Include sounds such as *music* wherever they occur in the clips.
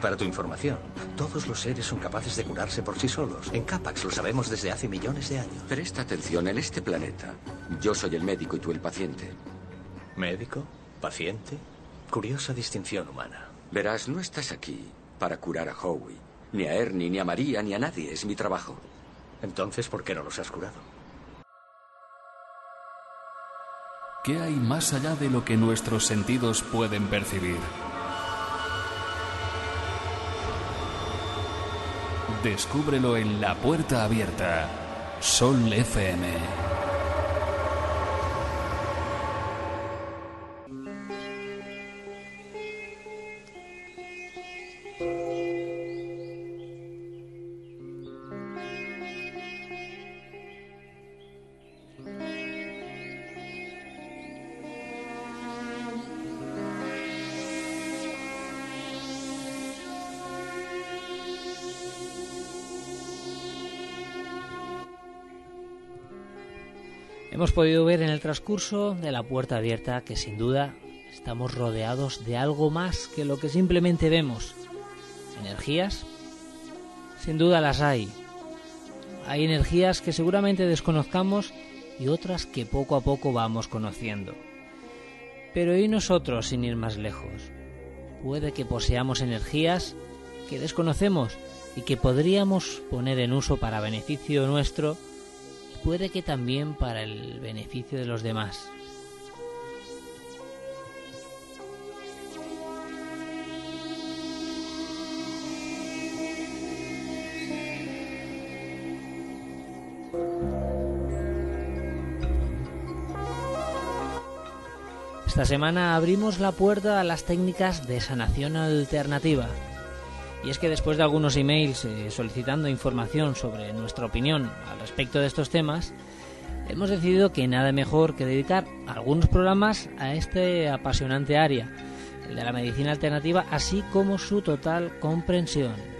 Para tu información, todos los seres son capaces de curarse por sí solos. En Capax lo sabemos desde hace millones de años. Presta atención, en este planeta, yo soy el médico y tú el paciente. ¿Médico? ¿Paciente? Curiosa distinción humana. Verás, no estás aquí para curar a Howie. Ni a Ernie, ni a María, ni a nadie. Es mi trabajo. Entonces, ¿por qué no los has curado? ¿Qué hay más allá de lo que nuestros sentidos pueden percibir? Descúbrelo en La Puerta Abierta, Sol FM. Hemos podido ver en el transcurso de la puerta abierta que sin duda estamos rodeados de algo más que lo que simplemente vemos. ¿Energías? Sin duda las hay. Hay energías que seguramente desconozcamos y otras que poco a poco vamos conociendo. Pero ¿y nosotros sin ir más lejos? Puede que poseamos energías que desconocemos y que podríamos poner en uso para beneficio nuestro puede que también para el beneficio de los demás. Esta semana abrimos la puerta a las técnicas de sanación alternativa, y es que después de algunos emails eh, solicitando información sobre nuestra opinión al respecto de estos temas, hemos decidido que nada mejor que dedicar algunos programas a este apasionante área, el de la medicina alternativa, así como su total comprensión.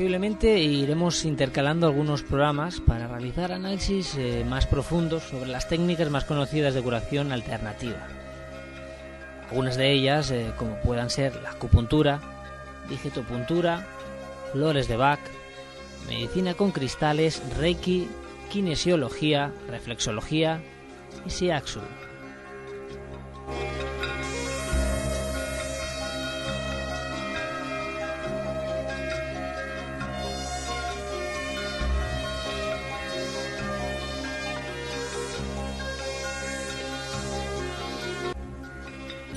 Posiblemente iremos intercalando algunos programas para realizar análisis eh, más profundos sobre las técnicas más conocidas de curación alternativa. Algunas de ellas, eh, como puedan ser la acupuntura, digitopuntura, flores de Bach, medicina con cristales, reiki, kinesiología, reflexología y siaxu.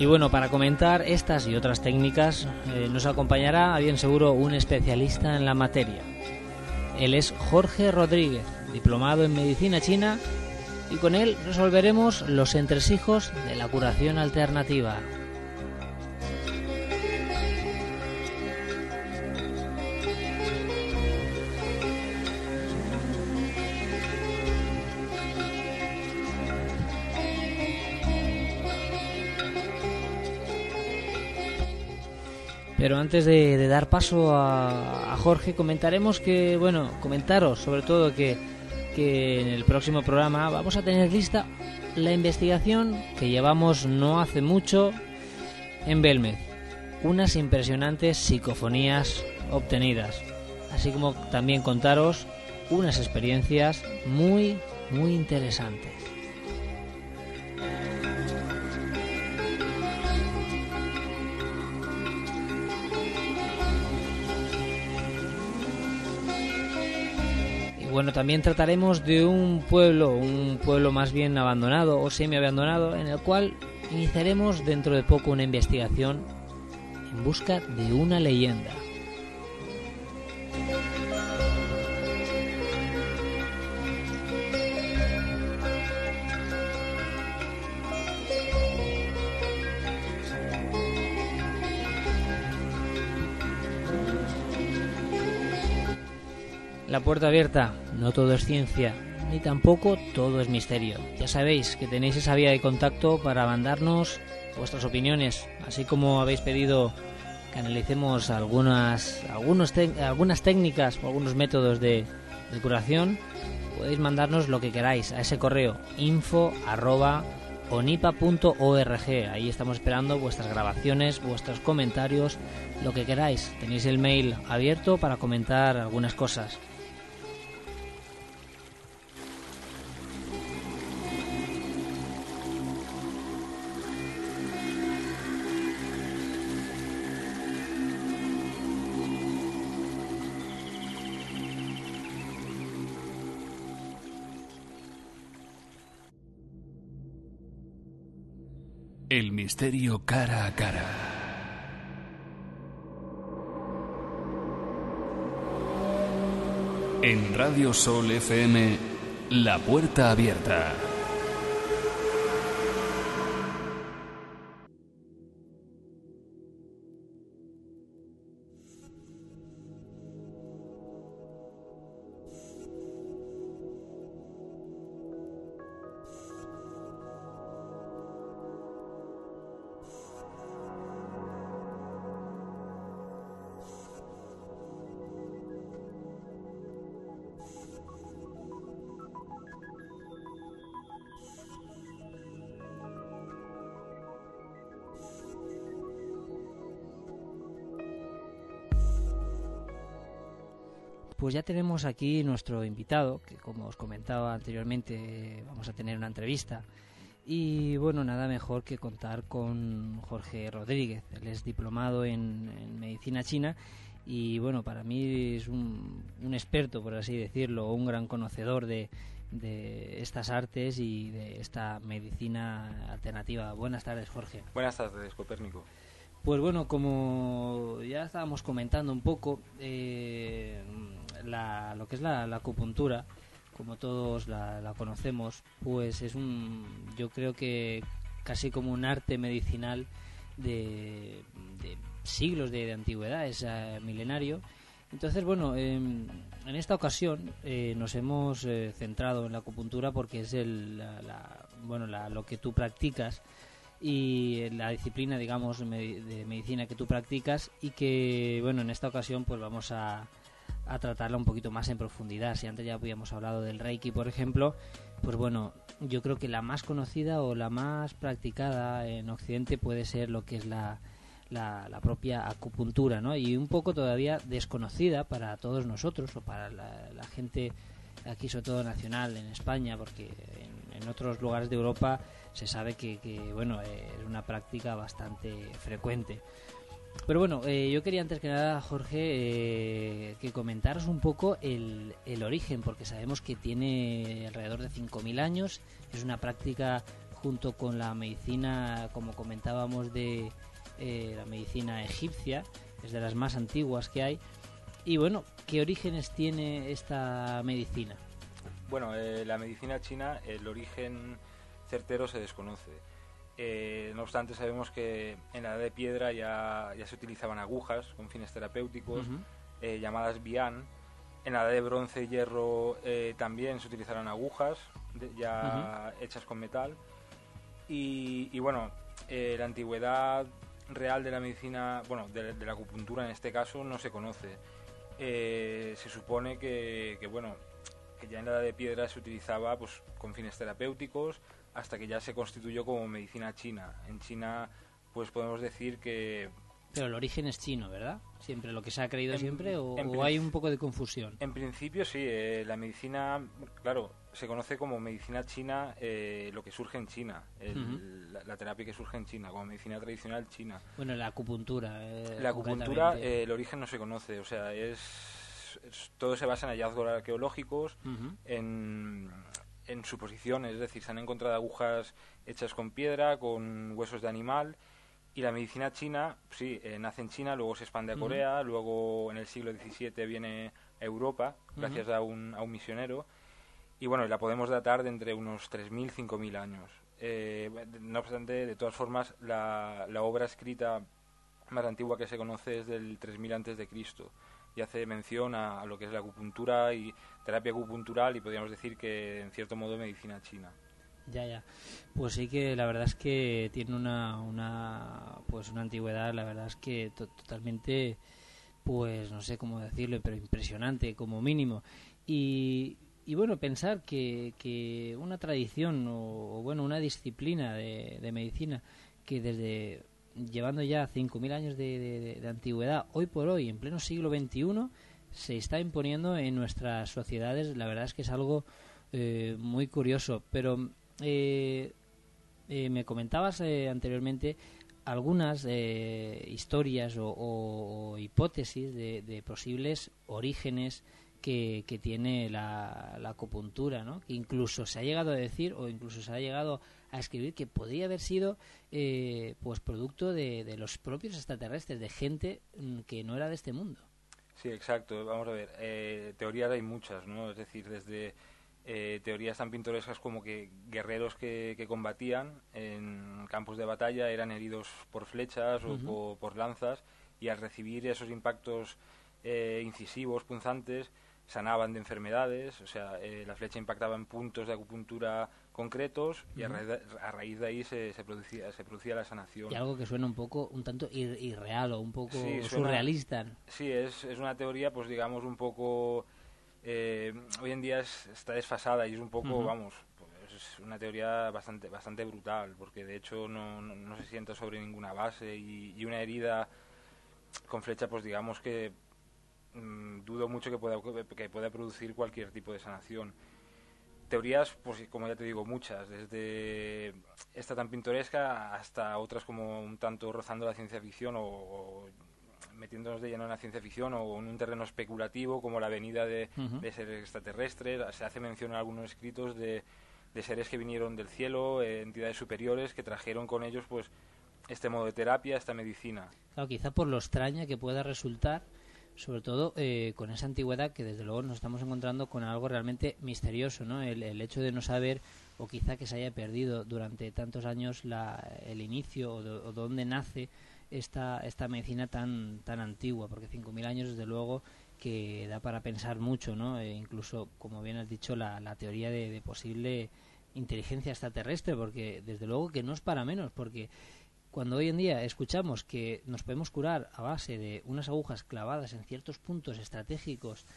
Y bueno, para comentar estas y otras técnicas eh, nos acompañará, a bien seguro, un especialista en la materia. Él es Jorge Rodríguez, diplomado en medicina china, y con él resolveremos los entresijos de la curación alternativa. Pero antes de, dar paso a, Jorge, comentaremos que, bueno, comentaros sobre todo que, que en el próximo programa vamos a tener lista la investigación que llevamos no hace mucho en Belmez. Unas impresionantes psicofonías obtenidas. Así como también contaros unas experiencias muy, muy interesantes. Bueno, también trataremos de un pueblo, un pueblo más bien abandonado o semi abandonado, en el cual iniciaremos dentro de poco una investigación en busca de una leyenda. La puerta abierta, no todo es ciencia, ni tampoco todo es misterio. Ya sabéis que tenéis esa vía de contacto para mandarnos vuestras opiniones, así como habéis pedido que analicemos algunas, algunas técnicas o algunos métodos de, curación, podéis mandarnos lo que queráis a ese correo info arroba. Ahí estamos esperando vuestras grabaciones, vuestros comentarios, lo que queráis. Tenéis el mail abierto para comentar algunas cosas. Misterio cara a cara. En Radio Sol FM, La Puerta Abierta. Pues ya tenemos aquí nuestro invitado, que como os comentaba anteriormente vamos a tener una entrevista. Y bueno, nada mejor que contar con Jorge Rodríguez. Él es diplomado en, medicina china y bueno, para mí es un, experto, por así decirlo, un gran conocedor de, de estas artes y de esta medicina alternativa. Buenas tardes, Jorge. Buenas tardes, Copérnico. Pues bueno, como ya estábamos comentando un poco, eh, la, lo que es la, acupuntura, como todos la, conocemos, pues es un, yo creo que casi como un arte medicinal de, siglos de, antigüedad, es eh, milenario. Entonces, bueno, em, en esta ocasión eh, nos hemos eh, centrado en la acupuntura porque es el, la, bueno, lo que tú practicas y la disciplina, digamos, de medicina que tú practicas y que, bueno, en esta ocasión pues vamos a, a tratarla un poquito más en profundidad. Si antes ya habíamos hablado del Reiki, por ejemplo, pues bueno, yo creo que la más conocida o la más practicada en Occidente puede ser lo que es la, la, propia acupuntura, ¿no? Y un poco todavía desconocida para todos nosotros o para la, gente aquí, sobre todo nacional, en España, porque en, otros lugares de Europa se sabe que, bueno, es una práctica bastante frecuente. Pero bueno, eh, yo quería antes que nada, Jorge, eh, que comentaros un poco el, origen, porque sabemos que tiene alrededor de 5.000 años, es una práctica junto con la medicina, como comentábamos, de eh, la medicina egipcia, es de las más antiguas que hay. Y bueno, ¿qué orígenes tiene esta medicina? Bueno, la medicina china, el origen certero se desconoce eh, no obstante, sabemos que en la edad de piedra ya, ya se utilizaban agujas con fines terapéuticos, eh, llamadas bian. En la edad de bronce y hierro eh, también se utilizaron agujas ya hechas con metal. Y, bueno, la antigüedad real de la medicina, bueno, de, la acupuntura en este caso, no se conoce. se supone que, que, bueno, que ya en la edad de piedra se utilizaba pues, con fines terapéuticos, hasta que ya se constituyó como medicina china. En China, pues podemos decir que... Pero el origen es chino, ¿verdad? Siempre, lo que se ha creído siempre, o, hay un poco de confusión. En principio sí, eh, la medicina, claro, se conoce como medicina china eh, lo que surge en China, la, terapia que surge en China, como medicina tradicional china. Bueno, la acupuntura. Eh, la acupuntura, el origen no se conoce, o sea, es, todo se basa en hallazgos arqueológicos, en en su posición, es decir, se han encontrado agujas hechas con piedra, con huesos de animal, y la medicina china, sí, eh, nace en China, luego se expande a Corea, luego en el siglo XVII viene a Europa, gracias a, un, a un misionero, y bueno, la podemos datar de entre unos 3.000, 5.000 años. Eh, no obstante, de todas formas, la, la, obra escrita más antigua que se conoce es del 3000 antes de Cristo. Y hace mención a, lo que es la acupuntura y terapia acupuntural y podríamos decir que en cierto modo medicina china. Ya, ya. Pues sí que la verdad es que tiene una, una pues una antigüedad, la verdad es que totalmente, pues no sé cómo decirlo, pero impresionante como mínimo. Y, y bueno, pensar que, que una tradición o, bueno, una disciplina de, de medicina que desde llevando ya 5.000 años de, antigüedad, hoy por hoy, en pleno siglo XXI, se está imponiendo en nuestras sociedades. La verdad es que es algo eh, muy curioso. Pero eh, eh, me comentabas anteriormente algunas historias o, hipótesis de, posibles orígenes que, tiene la, la, acupuntura, ¿no? que incluso se ha llegado a decir o incluso se ha llegado a escribir que podría haber sido eh, pues producto de, los propios extraterrestres, de gente mm, que no era de este mundo. Sí, exacto. Vamos a ver, eh, teorías hay muchas, ¿no? Es decir, desde eh, teorías tan pintorescas como que guerreros que, combatían en campos de batalla eran heridos por flechas o por, lanzas y al recibir esos impactos incisivos, punzantes, sanaban de enfermedades, o sea, la flecha impactaba en puntos de acupuntura concretos y a, raíz de, ahí se, se, producía, se producía la sanación. Y algo que suena un poco, un tanto irreal o un poco surrealista. Sí, es, es una teoría, pues digamos, un poco... Eh, hoy en día está desfasada y es un poco, vamos, pues, es una teoría bastante bastante brutal, porque de hecho no, no, se sienta sobre ninguna base y, una herida con flecha, pues digamos que mm, dudo mucho que pueda, que pueda producir cualquier tipo de sanación teorías, pues como ya te digo, muchas, desde esta tan pintoresca hasta otras como un tanto rozando la ciencia ficción o, metiéndonos de lleno en la ciencia ficción o en un terreno especulativo como la venida de, seres extraterrestres. Se hace mención en algunos escritos de, seres que vinieron del cielo, eh, entidades superiores que trajeron con ellos pues este modo de terapia, esta medicina. Claro, quizá por lo extraña que pueda resultar sobre todo eh, con esa antigüedad que desde luego nos estamos encontrando con algo realmente misterioso, ¿no? El, hecho de no saber o quizá que se haya perdido durante tantos años la, el inicio o, dónde nace esta, esta medicina tan, tan antigua, porque 5.000 años desde luego que da para pensar mucho, ¿no? E incluso, como bien has dicho, la, la teoría de, de posible inteligencia extraterrestre, porque desde luego que no es para menos, porque cuando hoy en día escuchamos que nos podemos curar a base de unas agujas clavadas en ciertos puntos estratégicos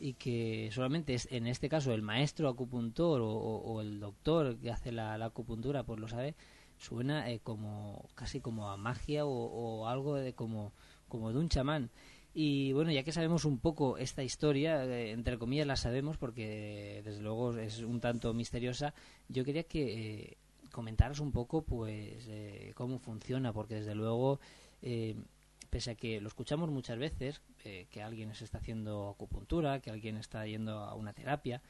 y que solamente es en este caso el maestro acupuntor o, el doctor que hace la, acupuntura pues lo sabe suena eh, como casi como a magia o, algo de como como de un chamán. Y bueno ya que sabemos un poco esta historia eh, entre comillas la sabemos porque desde luego es un tanto misteriosa yo quería que eh, comentaros un poco pues eh, cómo funciona, porque desde luego, eh, pese a que lo escuchamos muchas veces, eh, que alguien se está haciendo acupuntura, que alguien está yendo a una terapia,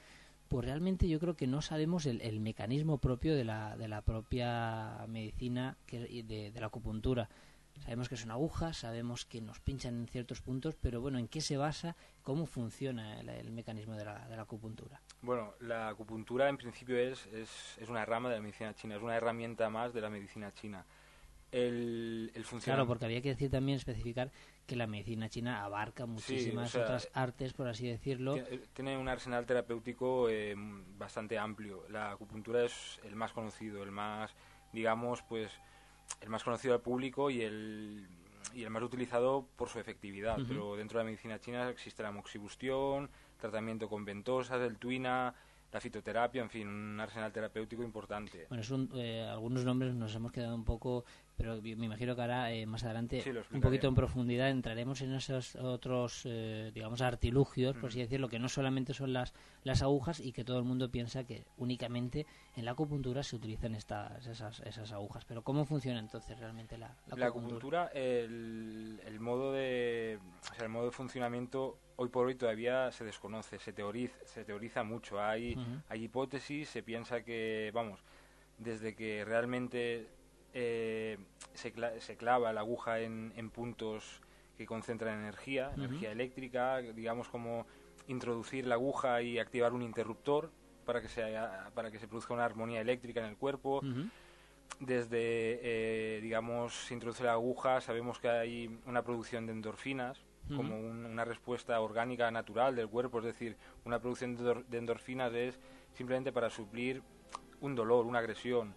pues realmente yo creo que no sabemos el, mecanismo propio de la, de la propia medicina que, de, de la acupuntura. Sabemos que son agujas, sabemos que nos pinchan en ciertos puntos, pero bueno, ¿en qué se basa? ¿Cómo funciona el, mecanismo de la, de la, acupuntura? Bueno, la acupuntura en principio es, es, es, una rama de la medicina china, es una herramienta más de la medicina china. El, el Claro, porque había que decir también, especificar que la medicina china abarca muchísimas otras artes, por así decirlo. Tiene un arsenal terapéutico eh, bastante amplio. La acupuntura es el más conocido, el más, digamos, pues el más conocido al público y el, y el más utilizado por su efectividad. Pero dentro de la medicina china existe la moxibustión, tratamiento con ventosas, el tuina, la fitoterapia, en fin, un arsenal terapéutico importante. Bueno, son, eh, algunos nombres nos hemos quedado un poco, pero me imagino que ahora eh, más adelante, un poquito en profundidad, entraremos en esos otros, eh, digamos, artilugios, por así decirlo, que no solamente son las, las agujas y que todo el mundo piensa que únicamente en la acupuntura se utilizan estas, esas, esas agujas. Pero ¿cómo funciona entonces realmente la, la, acupuntura? el, el, modo de, o sea, el modo de funcionamiento hoy por hoy todavía se desconoce, se teoriza, se teoriza mucho. Hay, hay hipótesis, se piensa que, vamos, desde que realmente eh, se, se, clava la aguja en, en, puntos que concentran energía, energía eléctrica, digamos como introducir la aguja y activar un interruptor para que se, para que se produzca una armonía eléctrica en el cuerpo. Desde, eh, digamos, se introduce la aguja, sabemos que hay una producción de endorfinas, como una respuesta orgánica natural del cuerpo, es decir, una producción de, endorfinas es simplemente para suplir un dolor, una agresión.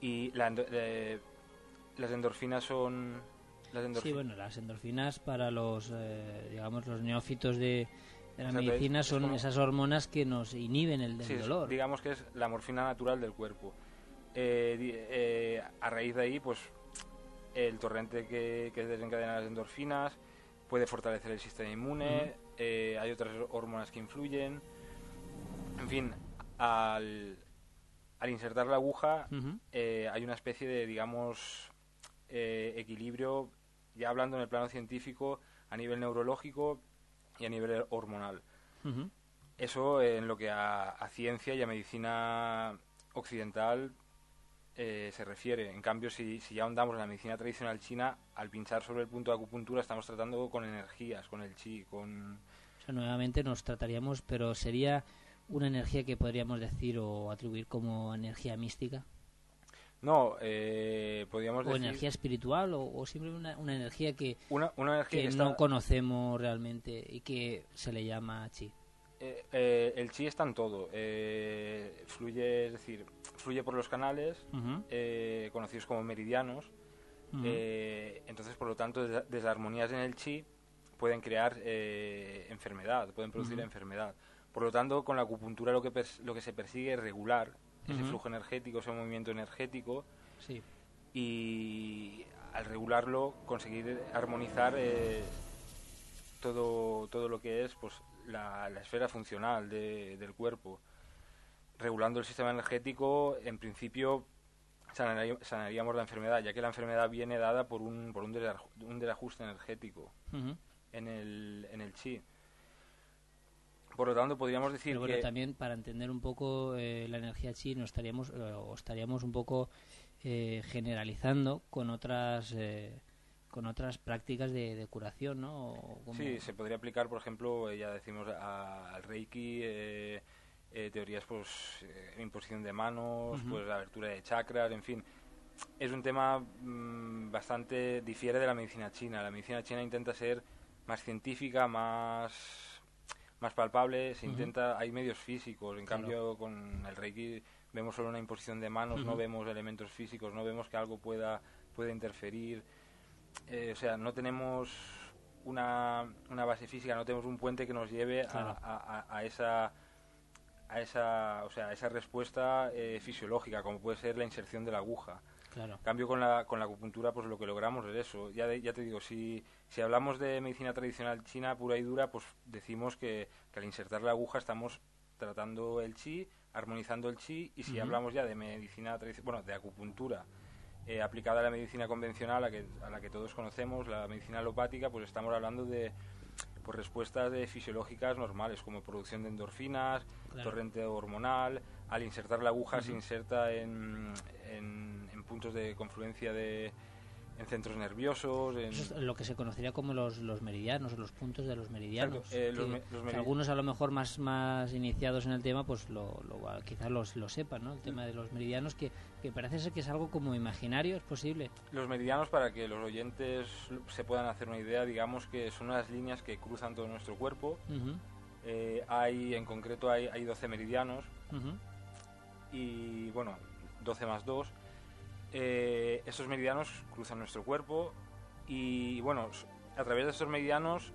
Y eh, las endorfinas son... Las Sí, bueno, las endorfinas para los, eh, digamos, los neófitos de, la medicina son esas hormonas que nos inhiben el del dolor. digamos que es la morfina natural del cuerpo. Eh, a raíz de ahí, pues el torrente que, que desencadena las endorfinas puede fortalecer el sistema inmune, eh, hay otras hormonas que influyen. En fin, al, al insertar la aguja eh, hay una especie de, digamos, eh, equilibrio, ya hablando en el plano científico, a nivel neurológico y a nivel hormonal. Eso en lo que a, a, ciencia y a medicina occidental eh, se refiere. En cambio, si, si ya ahondamos en la medicina tradicional china, al pinchar sobre el punto de acupuntura estamos tratando con energías, con el chi, con... O sea, nuevamente nos trataríamos, pero sería una energía que podríamos decir o atribuir como energía mística. No, eh, podríamos o energía espiritual o, simplemente una, energía que, una, energía que, no conocemos realmente y que se le llama chi. Eh, eh, el chi está en todo. Eh, fluye, es decir, fluye por los canales conocidos como meridianos. entonces, por lo tanto, desarmonías en el chi pueden crear enfermedad, pueden producir enfermedad. Por lo tanto, con la acupuntura lo que, lo que se persigue es regular ese flujo energético, ese movimiento energético. Y al regularlo, conseguir armonizar todo, todo lo que es pues la, esfera funcional del cuerpo. Regulando el sistema energético, en principio sanaríamos la enfermedad, ya que la enfermedad viene dada por un, por un, desajuste energético en, el, en el chi. Por lo tanto, podríamos decir Pero también para entender un poco eh, la energía chi, nos estaríamos, eh, o estaríamos un poco eh, generalizando con otras con otras prácticas de, curación, ¿no? Sí, se podría aplicar, por ejemplo, ya decimos al Reiki, eh, eh, teorías, pues, eh, imposición de manos, pues, la abertura de chakras, en fin. Es un tema mm, bastante, difiere de la medicina china. La medicina china intenta ser más científica, más, más palpable, se intenta, hay medios físicos, en cambio con el Reiki vemos solo una imposición de manos, no vemos elementos físicos, no vemos que algo pueda, pueda interferir. Eh, o sea, no tenemos una, una, base física, no tenemos un puente que nos lleve a, a, esa a esa, o sea, esa respuesta eh, fisiológica, como puede ser la inserción de la aguja. Claro. cambio con la, con la acupuntura, pues lo que logramos es eso. Ya, ya te digo, si, si hablamos de medicina tradicional china pura y dura, pues decimos que, que al insertar la aguja estamos tratando el chi, armonizando el chi, y si hablamos ya de medicina tradicional, bueno, de acupuntura eh, aplicada a la medicina convencional, a, que, a la que todos conocemos, la medicina alopática, pues estamos hablando de pues, respuestas de fisiológicas normales, como producción de endorfinas, torrente hormonal, al insertar la aguja se inserta en, en puntos de confluencia de, en centros nerviosos. En... lo que se conocería como los, los meridianos los puntos de los meridianos. Eh, algunos a lo mejor más, más iniciados en el tema, pues lo, quizás los, lo sepan, ¿no? El tema de los meridianos, que, que parece ser que es algo como imaginario, ¿es posible? Los meridianos, para que los oyentes se puedan hacer una idea, digamos que son unas líneas que cruzan todo nuestro cuerpo. Eh, hay, en concreto, hay, hay 12 meridianos. Y, bueno, 12 más 2 eh, estos meridianos cruzan nuestro cuerpo y bueno, a través de estos meridianos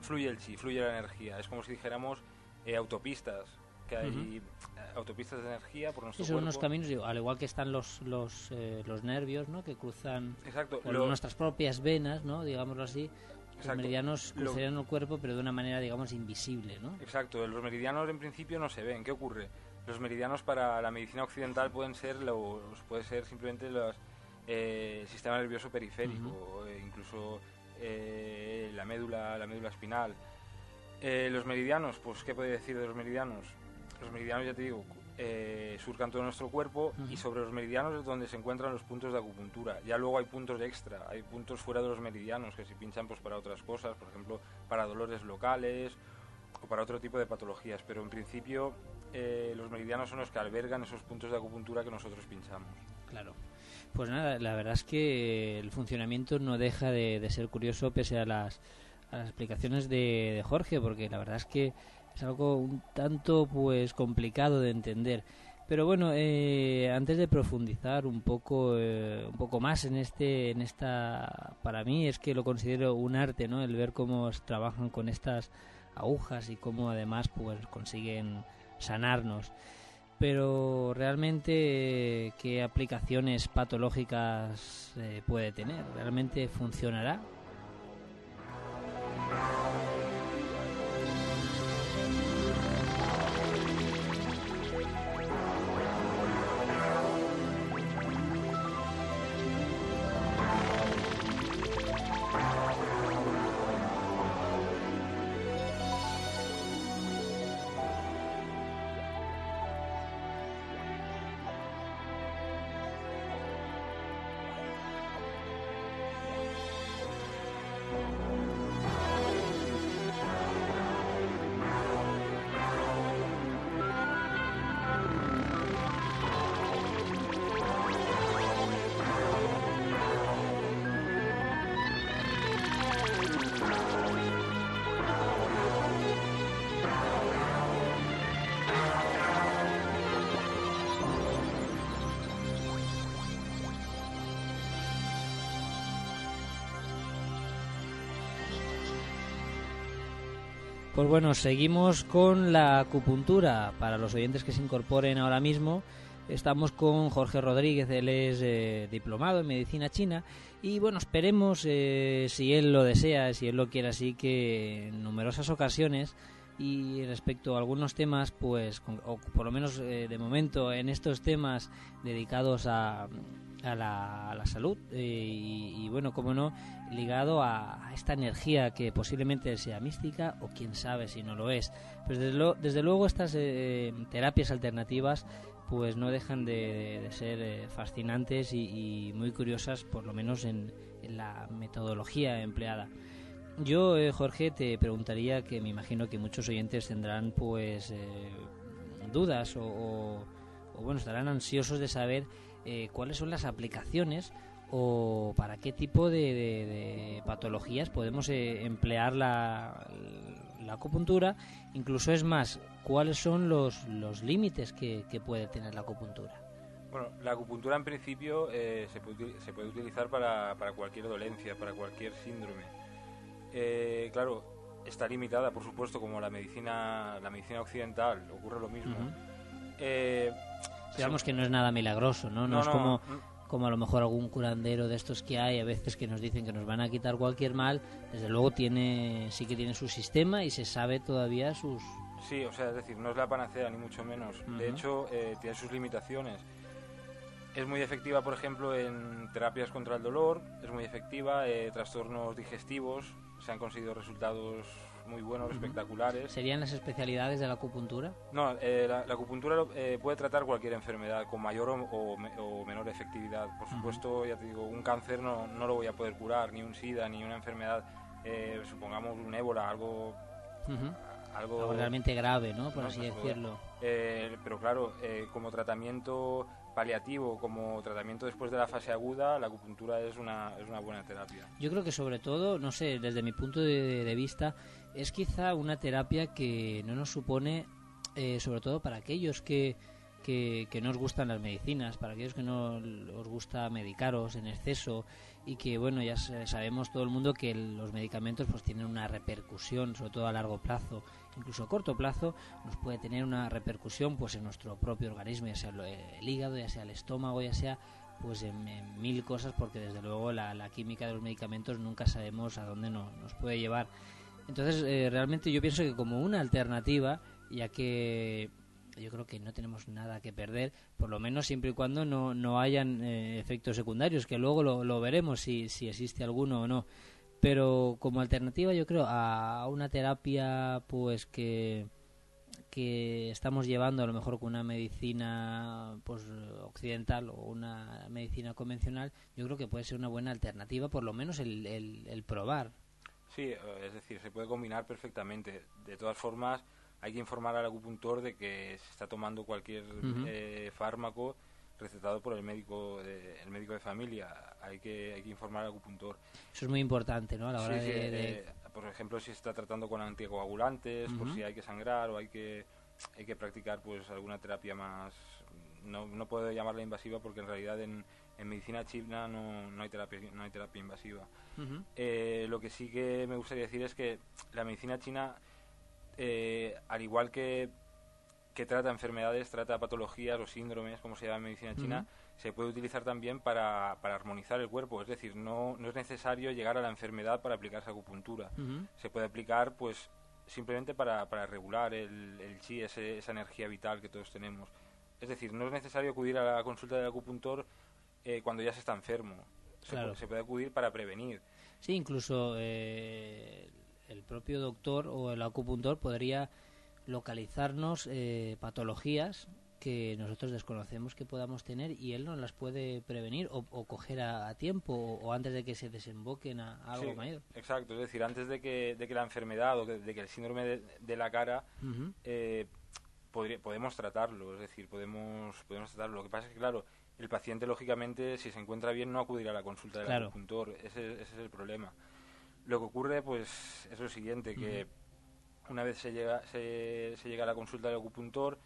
fluye el chi, fluye la energía. Es como si dijéramos eh, autopistas, que hay eh, autopistas de energía por nuestro son unos caminos, al igual que están los los, los nervios, ¿no? Que cruzan Exacto, nuestras propias venas, ¿no? Digámoslo así. Los meridianos cruzarían el cuerpo, pero de una manera, digamos, invisible, ¿no? Exacto. Los meridianos en principio no se ven. ¿Qué ocurre? Los meridianos para la medicina occidental pueden ser los puede ser simplemente los eh, el sistema nervioso periférico e incluso eh, la médula la médula espinal. Eh, los meridianos pues qué puede decir de los meridianos los meridianos ya te digo surcan todo nuestro cuerpo y sobre los meridianos es donde se encuentran los puntos de acupuntura. Ya luego hay puntos extra hay puntos fuera de los meridianos que se pinchan pues para otras cosas por ejemplo para dolores locales o para otro tipo de patologías pero en principio eh, los meridianos son los que albergan esos puntos de acupuntura que nosotros pinchamos. Claro. Pues nada, la verdad es que el funcionamiento no deja de, ser curioso pese a las a las explicaciones de, Jorge, porque la verdad es que es algo un tanto pues complicado de entender. Pero bueno, eh, antes de profundizar un poco, eh, un poco más en este, en esta, para mí es que lo considero un arte, ¿no? El ver cómo trabajan con estas agujas y cómo además pues consiguen sanarnos. Pero realmente qué aplicaciones patológicas eh, puede tener, realmente funcionará bueno, seguimos con la acupuntura. Para los oyentes que se incorporen ahora mismo, estamos con Jorge Rodríguez, él es eh, diplomado en medicina china y bueno, esperemos, eh, si él lo desea, si él lo quiere así, que en numerosas ocasiones y respecto a algunos temas, pues, o por lo menos eh, de momento en estos temas dedicados a, a la, salud eh, y, bueno, como no, ligado a, esta energía que posiblemente sea mística o quién sabe si no lo es. Pues desde, desde luego estas eh, terapias alternativas pues no dejan de, ser eh, fascinantes y, muy curiosas, por lo menos en, la metodología empleada. Yo, Jorge, te preguntaría que me imagino que muchos oyentes tendrán pues dudas o, o bueno, estarán ansiosos de saber eh, cuáles son las aplicaciones o para qué tipo de, patologías podemos eh, emplear la, acupuntura. Incluso es más, cuáles son los, los límites que, puede tener la acupuntura. Bueno, la acupuntura en principio eh, se, puede, se, puede, utilizar para, para, cualquier dolencia, para cualquier síndrome. claro, está limitada, por supuesto, como la medicina, la medicina occidental, ocurre lo mismo. Digamos que no es nada milagroso, ¿no? No, es como, como a lo mejor algún curandero de estos que hay a veces que nos dicen que nos van a quitar cualquier mal. Desde luego tiene sí que tiene su sistema y se sabe todavía sus... Sí, o sea, es decir, no es la panacea ni mucho menos. De hecho, eh, tiene sus limitaciones. Es muy efectiva, por ejemplo, en terapias contra el dolor, es muy efectiva, eh, trastornos digestivos, se han conseguido resultados muy buenos, espectaculares. ¿Serían las especialidades de la acupuntura? No, eh, la, acupuntura eh, puede tratar cualquier enfermedad con mayor o, menor efectividad. Por supuesto, ya te digo, un cáncer no, no, lo voy a poder curar, ni un SIDA, ni una enfermedad, eh, supongamos un ébola, algo, algo... realmente grave, ¿no? Por así decirlo. pero claro, como tratamiento paliativo como tratamiento después de la fase aguda, la acupuntura es una, es una buena terapia. Yo creo que sobre todo, no sé, desde mi punto de, vista, es quizá una terapia que no nos supone, eh, sobre todo para aquellos que, que, que, no os gustan las medicinas, para aquellos que no os gusta medicaros en exceso y que, bueno, ya sabemos todo el mundo que los medicamentos pues tienen una repercusión, sobre todo a largo plazo incluso a corto plazo, nos puede tener una repercusión pues en nuestro propio organismo, ya sea el hígado, ya sea el estómago, ya sea pues en, mil cosas, porque desde luego la, química de los medicamentos nunca sabemos a dónde nos puede llevar. Entonces, eh, realmente yo pienso que como una alternativa, ya que yo creo que no tenemos nada que perder, por lo menos siempre y cuando no, no hayan eh, efectos secundarios, que luego lo, lo veremos si, si existe alguno o no. Pero como alternativa yo creo a una terapia pues que que estamos llevando a lo mejor con una medicina pues occidental o una medicina convencional yo creo que puede ser una buena alternativa por lo menos el, el, probar sí eh, es decir se puede combinar perfectamente de todas formas hay que informar al acupuntor de que se está tomando cualquier eh, fármaco recetado por el médico de, el médico de familia. Hay que, hay que informar al acupuntor. Eso es muy importante, ¿no? A la hora Sí, sí, de, eh, por ejemplo, si se está tratando con anticoagulantes, por si hay que sangrar o hay que, hay que practicar pues alguna terapia más... No, no puedo llamarla invasiva porque en realidad en, en medicina china no, no, hay terapia, no hay terapia invasiva. Eh, lo que sí que me gustaría decir es que la medicina china, eh, al igual que, que trata enfermedades, trata patologías o síndromes, como se llama en medicina china, se puede utilizar también para, para armonizar el cuerpo. Es decir, no, no es necesario llegar a la enfermedad para aplicarse acupuntura. Se puede aplicar, pues, simplemente para, para regular el, el chi, ese- esa energía vital que todos tenemos. Es decir, no es necesario acudir a la consulta del acupuntor eh, cuando ya se está enfermo. Se, Claro. pu- se puede acudir para prevenir. Sí, incluso eh, el propio doctor o el acupuntor podría localizarnos eh, patologías que nosotros desconocemos que podamos tener y él nos las puede prevenir o, o coger a, a tiempo o, o antes de que se desemboquen a, a algo Sí, mayor. Exacto, es decir, antes de que, de que la enfermedad o que- de que el síndrome de, de la cara eh, podría- podemos tratarlo, es decir, podemos, podemos tratarlo. Lo que pasa es que, claro, el paciente, lógicamente, si se encuentra bien, no acudirá a la consulta del Claro. acupuntor. Ese, ese es el problema. Lo que ocurre, pues, es lo siguiente, que una vez se llega, se, se llega a la consulta del acupuntor,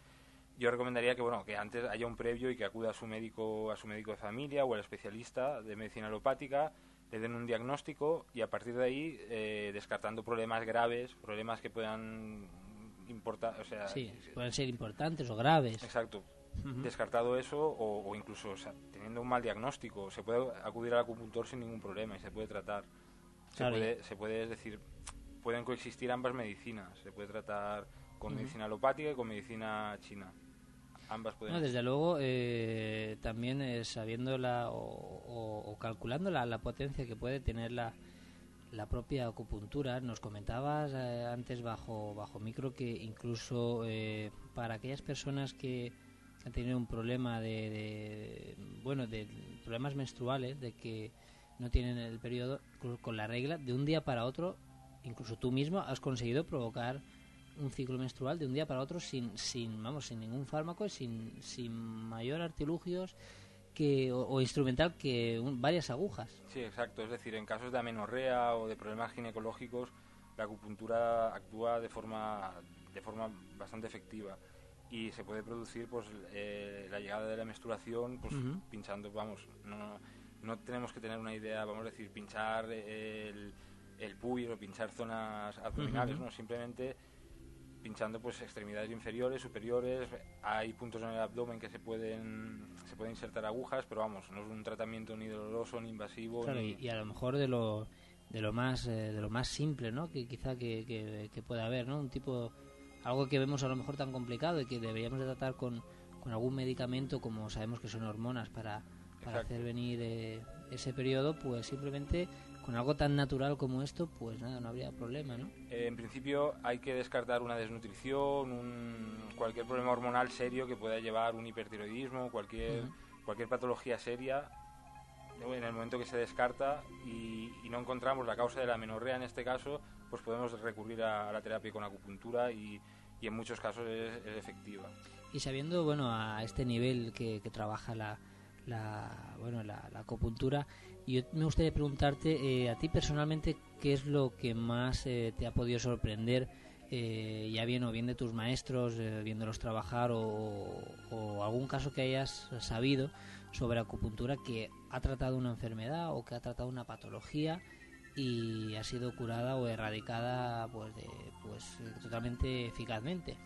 yo recomendaría que, bueno, que antes haya un previo y que acuda a su médico, a su médico de familia o al especialista de medicina alopática, le den un diagnóstico y a partir de ahí, eh, descartando problemas graves, problemas que puedan importar, o sea, Sí, pueden ser importantes o graves. Exacto. Descartado eso, o, o incluso o sea, teniendo un mal diagnóstico, se puede acudir al acupuntor sin ningún problema y se puede tratar. Se, Claro, puede, se puede, es decir, pueden coexistir ambas medicinas. Se puede tratar con medicina alopática y con medicina china. Ambas pueden. No, desde luego, eh, también eh, sabiendo la, o, o- o calculando la, la potencia que puede tener la, la propia acupuntura, nos comentabas eh, antes bajo, bajo micro que incluso eh, para aquellas personas que han tenido un problema de, de- bueno, de problemas menstruales, de que no tienen el periodo con- la regla, de un día para otro, incluso tú mismo has conseguido provocar un ciclo menstrual de un día para otro sin, sin vamos, sin ningún fármaco, y sin, sin mayor artilugios que, o, o instrumental que un- varias agujas. Sí, exacto. Es decir, en casos de amenorrea o de problemas ginecológicos, la acupuntura actúa de forma, de forma bastante efectiva y se puede producir pues eh, la llegada de la menstruación pues pinchando, vamos, no, no tenemos que tener una idea, vamos a decir, pinchar el, el pubis o pinchar zonas abdominales, no, simplemente pinchando pues extremidades inferiores, superiores, hay puntos en el abdomen que se pueden se pueden insertar agujas, pero vamos, no es un tratamiento ni doloroso ni invasivo Claro, ni y, y a lo mejor de lo, de lo más eh, de lo más simple, ¿no? Que quizá que, que, que pueda haber, ¿no? Un tipo algo que vemos a lo mejor tan complicado y que deberíamos de tratar con, con algún medicamento como sabemos que son hormonas para, para hacer venir eh, ese periodo, pues simplemente con algo tan natural como esto, pues nada, no habría problema, ¿no? Eh, en principio hay que descartar una desnutrición, un- cualquier problema hormonal serio que pueda llevar un hipertiroidismo, cualquier, Ujú. cualquier patología seria. En el momento que se descarta y, y no encontramos la causa de la menorrea en este caso, pues podemos recurrir a, a la terapia con acupuntura y, y en muchos casos es, efectiva. Y sabiendo, bueno, a este nivel que, trabaja la, la, bueno, la, acupuntura, yo me gustaría preguntarte eh, a ti personalmente qué es lo que más eh, te ha podido sorprender, eh, ya bien o bien de tus maestros, eh, viéndolos trabajar o, o algún caso que hayas sabido sobre acupuntura que ha tratado una enfermedad o que ha tratado una patología y ha sido curada o erradicada pues, de, pues totalmente eficazmente.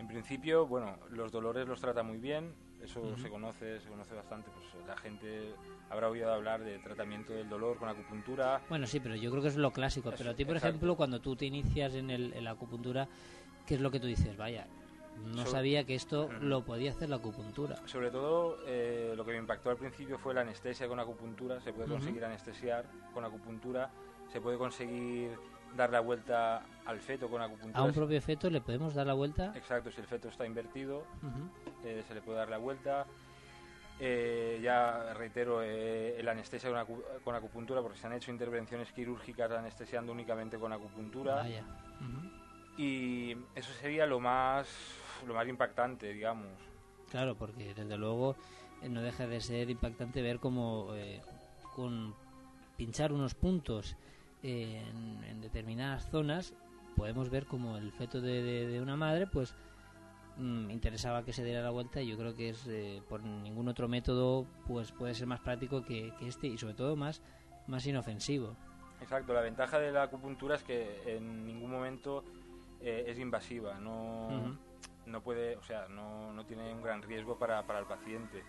En principio, bueno, los dolores los trata muy bien, eso se conoce, se conoce bastante, pues la gente habrá oído hablar de tratamiento del dolor con acupuntura. Bueno, sí, pero yo creo que es lo clásico. Eso, pero a ti, por exacto. ejemplo, cuando tú te inicias en, el, en la acupuntura, ¿qué es lo que tú dices? Vaya, no Sobre- sabía que esto lo podía hacer la acupuntura. Sobre todo, eh, lo que me impactó al principio fue la anestesia con acupuntura. Se puede conseguir anestesiar con acupuntura, se puede conseguir dar la vuelta al feto con acupuntura. A un propio feto le podemos dar la vuelta. Exacto, si el feto está invertido, eh, se le puede dar la vuelta. Eh, ya reitero, eh, la anestesia con, acu- con acupuntura, porque se han hecho intervenciones quirúrgicas anestesiando únicamente con acupuntura. Vaya. Y eso sería lo más, lo más impactante, digamos. Claro, porque desde luego no deja de ser impactante ver cómo con pinchar unos puntos en, en determinadas zonas podemos ver como el feto de, de- de una madre pues mm, interesaba que se diera la vuelta y yo creo que es eh, por ningún otro método pues puede ser más práctico que, que este y sobre todo más más inofensivo Exacto, la ventaja de la acupuntura es que en ningún momento eh, es invasiva, no, Ujú. no puede, o sea, no, no tiene un gran riesgo para, para el paciente.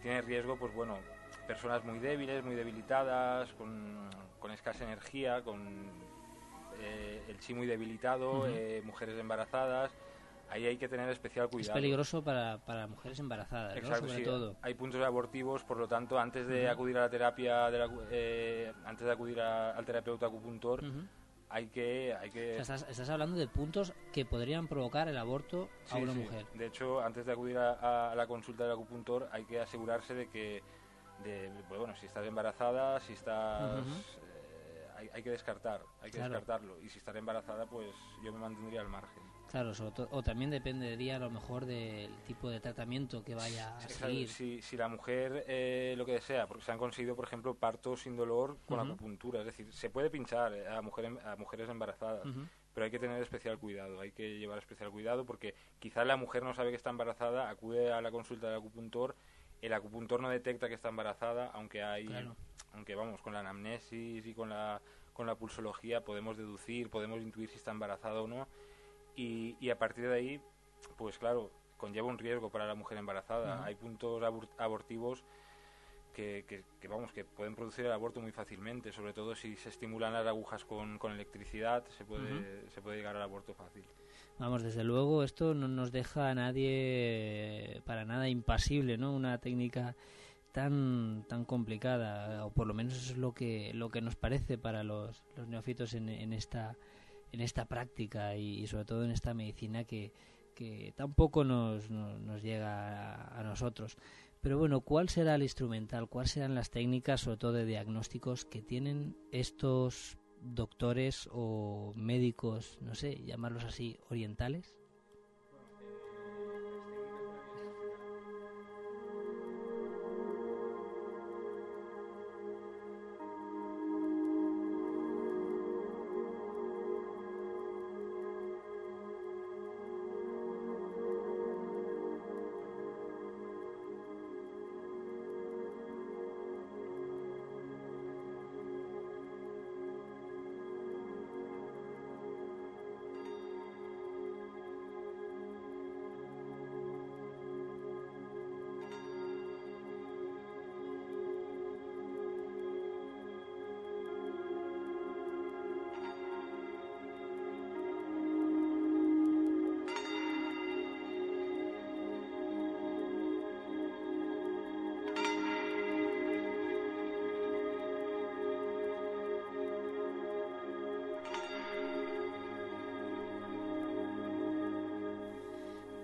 Tiene riesgo, pues bueno, personas muy débiles, muy debilitadas, con, con escasa energía, con eh, el chi muy debilitado, Ujú. eh, mujeres embarazadas. Ahí hay que tener especial es cuidado. peligroso para, para mujeres embarazadas ¿no? Exacto, sobre sí. todo Hay puntos abortivos, por lo tanto, antes de Ujú. acudir a la terapia, de la eh, antes de acudir a- al terapeuta acupuntor, Ujú. hay que, hay O que sea, estás, estás hablando de puntos que podrían provocar el aborto a Sí, una sí. mujer De hecho, antes de acudir a, a la consulta del acupuntor, hay que asegurarse de que, de, bueno, si estás embarazada, si estás, Ujú. eh, hay, hay que descartar, hay que Claro. descartarlo. Y si estás embarazada, pues yo me mantendría al margen. Claro, sobre o también dependería a lo mejor del tipo de tratamiento que vaya a seguir. Si, si la mujer eh, lo que desea, porque se han conseguido, por ejemplo, partos sin dolor con Ujú. acupuntura, es decir, se puede pinchar eh, a, mujer, a mujeres embarazadas. Pero hay que tener especial cuidado, hay que llevar especial cuidado porque quizás la mujer no sabe que está embarazada, acude a la consulta del acupuntor, el acupuntor no detecta que está embarazada, aunque hay, Claro. Aunque vamos, con la anamnesis y con la, con la pulsología podemos deducir, podemos intuir si está embarazada o no, y, y a partir de ahí, pues claro, conlleva un riesgo para la mujer embarazada. Ujú. Hay puntos abor- abortivos que, que- que, vamos que pueden producir el aborto muy fácilmente, sobre todo si se estimulan las agujas con, con electricidad, se puede, se puede llegar al aborto fácil. Vamos, desde luego esto no nos deja a nadie para nada impasible, ¿no? Una técnica tan tan complicada, o por lo menos eso es lo que lo que nos parece para los, los neófitos en, esta en esta práctica y, sobre todo en esta medicina que, que tampoco nos, nos, nos llega a, a nosotros. Pero bueno, ¿cuál será el instrumental? ¿Cuáles serán las técnicas, sobre todo de diagnósticos, que tienen estos doctores o médicos, no sé, llamarlos así, orientales?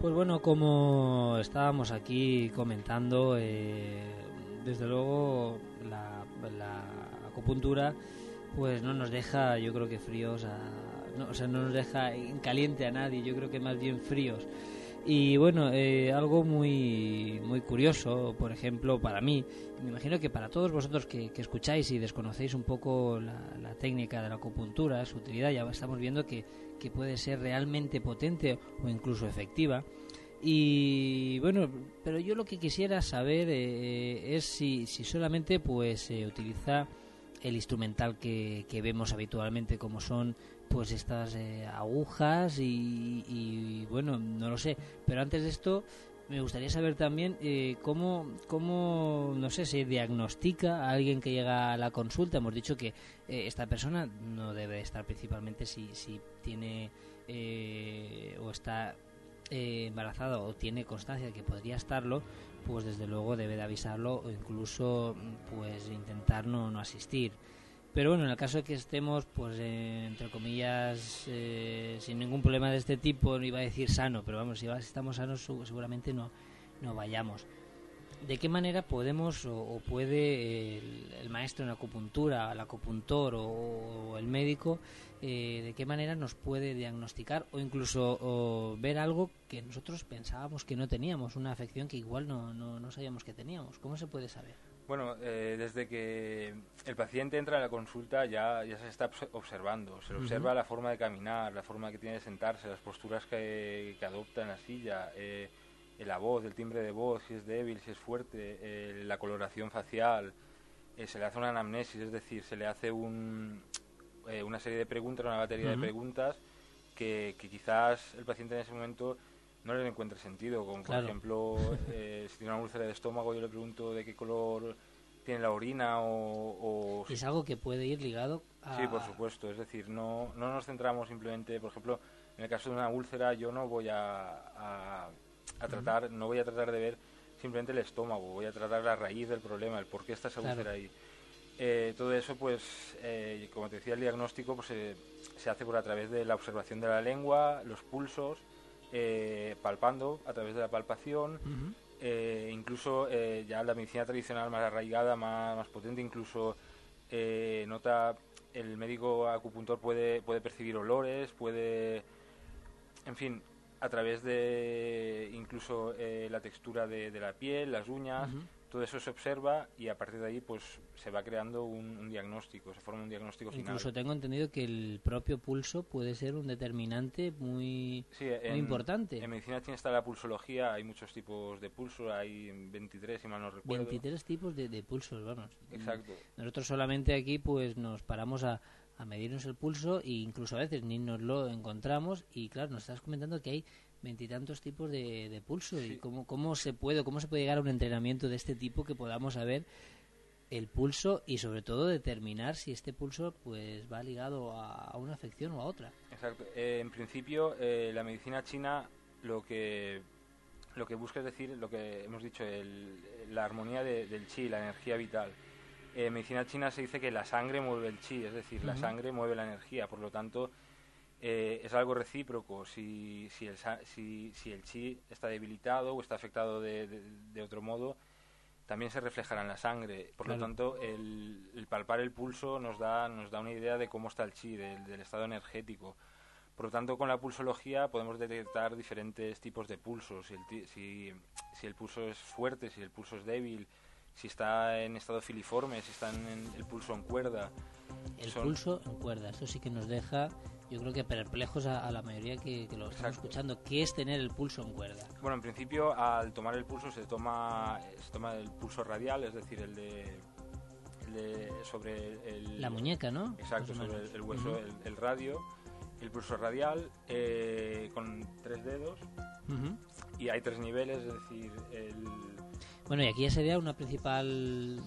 Pues bueno, como estábamos aquí comentando, eh, desde luego la, acupuntura pues no nos deja, yo creo que fríos, a, no, o sea, no nos deja en caliente a nadie, yo creo que más bien fríos. Y bueno, eh, algo muy, muy curioso, por ejemplo, para mí, me imagino que para todos vosotros que, que escucháis y desconocéis un poco la, la técnica de la acupuntura, su utilidad, ya estamos viendo que, que puede ser realmente potente o incluso efectiva. Y bueno, pero yo lo que quisiera saber eh, es si, si solamente pues se utiliza el instrumental que, que vemos habitualmente como son pues estas eh, agujas y, bueno no lo sé pero antes de esto me gustaría saber también eh, cómo, cómo no sé se diagnostica a alguien que llega a la consulta hemos dicho que eh, esta persona no debe estar principalmente si, si tiene eh, o está eh, embarazada o tiene constancia de que podría estarlo, pues desde luego debe de avisarlo o incluso pues intentar no, no asistir. Pero bueno, en el caso de que estemos, pues eh, entre comillas, eh, sin ningún problema de este tipo, no iba a decir sano, pero vamos, si estamos sanos seguramente no, no vayamos. ¿De qué manera podemos o, puede el, maestro en acupuntura, el acupuntor o, el médico, eh, de qué manera nos puede diagnosticar o incluso ver algo que nosotros pensábamos que no teníamos, una afección que igual no, no, no sabíamos que teníamos? ¿Cómo se puede saber? Bueno, eh, desde que el paciente entra a la consulta ya, ya se está observando. Se observa la forma de caminar, la forma que tiene de sentarse, las posturas que, que adopta en la silla. Eh, la voz, el timbre de voz, si es débil, si es fuerte, eh, la coloración facial, eh, se le hace una anamnesis, es decir, se le hace un, eh, una serie de preguntas, una batería de preguntas que, quizás el paciente en ese momento no le encuentre sentido, como por ejemplo, si tiene una úlcera de estómago, yo le pregunto de qué color tiene la orina o... ¿Es algo que puede ir ligado a...? Sí, por supuesto, es decir, no, no nos centramos simplemente, por ejemplo, en el caso de una úlcera yo no voy a a tratar, no voy a tratar de ver simplemente el estómago, voy a tratar la raíz del problema, el por qué está esa úlcera ahí. Eh, todo eso, pues, eh, como te decía, el diagnóstico pues, se hace por a través de la observación de la lengua, los pulsos, eh, palpando a través de la palpación, incluso ya la medicina tradicional más arraigada, más, más potente, incluso nota el médico acupuntor puede, puede percibir olores, puede, en fin, a través de incluso eh, la textura de, la piel, las uñas, todo eso se observa y a partir de ahí pues se va creando un, diagnóstico, se forma un diagnóstico final. Incluso tengo entendido que el propio pulso puede ser un determinante muy, importante. En medicina china está la pulsología, hay muchos tipos de pulso, hay 23 si mal no recuerdo. 23 tipos de, de pulsos, vamos. Exacto. Nosotros solamente aquí pues nos paramos a a medirnos el pulso e incluso a veces ni nos lo encontramos y claro, nos estás comentando que hay veintitantos tipos de, pulso. Y cómo, cómo se puede cómo se puede llegar a un entrenamiento de este tipo que podamos saber el pulso y sobre todo determinar si este pulso pues va ligado a, una afección o a otra. Exacto. Eh, en principio eh, la medicina china lo que lo que busca es decir lo que hemos dicho el, la armonía del chi, la energía vital. En medicina china se dice que la sangre mueve el chi, es decir, la sangre mueve la energía, por lo tanto eh, es algo recíproco. Si, si, el, si, si, el chi está debilitado o está afectado de, de, otro modo, también se reflejará en la sangre. Por lo tanto, el, palpar el pulso nos da, nos da una idea de cómo está el chi, del, del estado energético. Por lo tanto, con la pulsología podemos detectar diferentes tipos de pulsos. Si el, si, si el pulso es fuerte, si el pulso es débil, si está en estado filiforme, si está en, el pulso en cuerda. El pulso en cuerda, esto sí que nos deja, yo creo que perplejos a, la mayoría que, lo están escuchando. ¿Qué es tener el pulso en cuerda? Bueno, en principio, al tomar el pulso se toma, se toma el pulso radial, es decir, el de, sobre el, la muñeca, ¿no? Exacto, sobre el, hueso, el, radio, el pulso radial eh, con tres dedos y hay tres niveles, es decir, el bueno, y aquí ya sería una principal,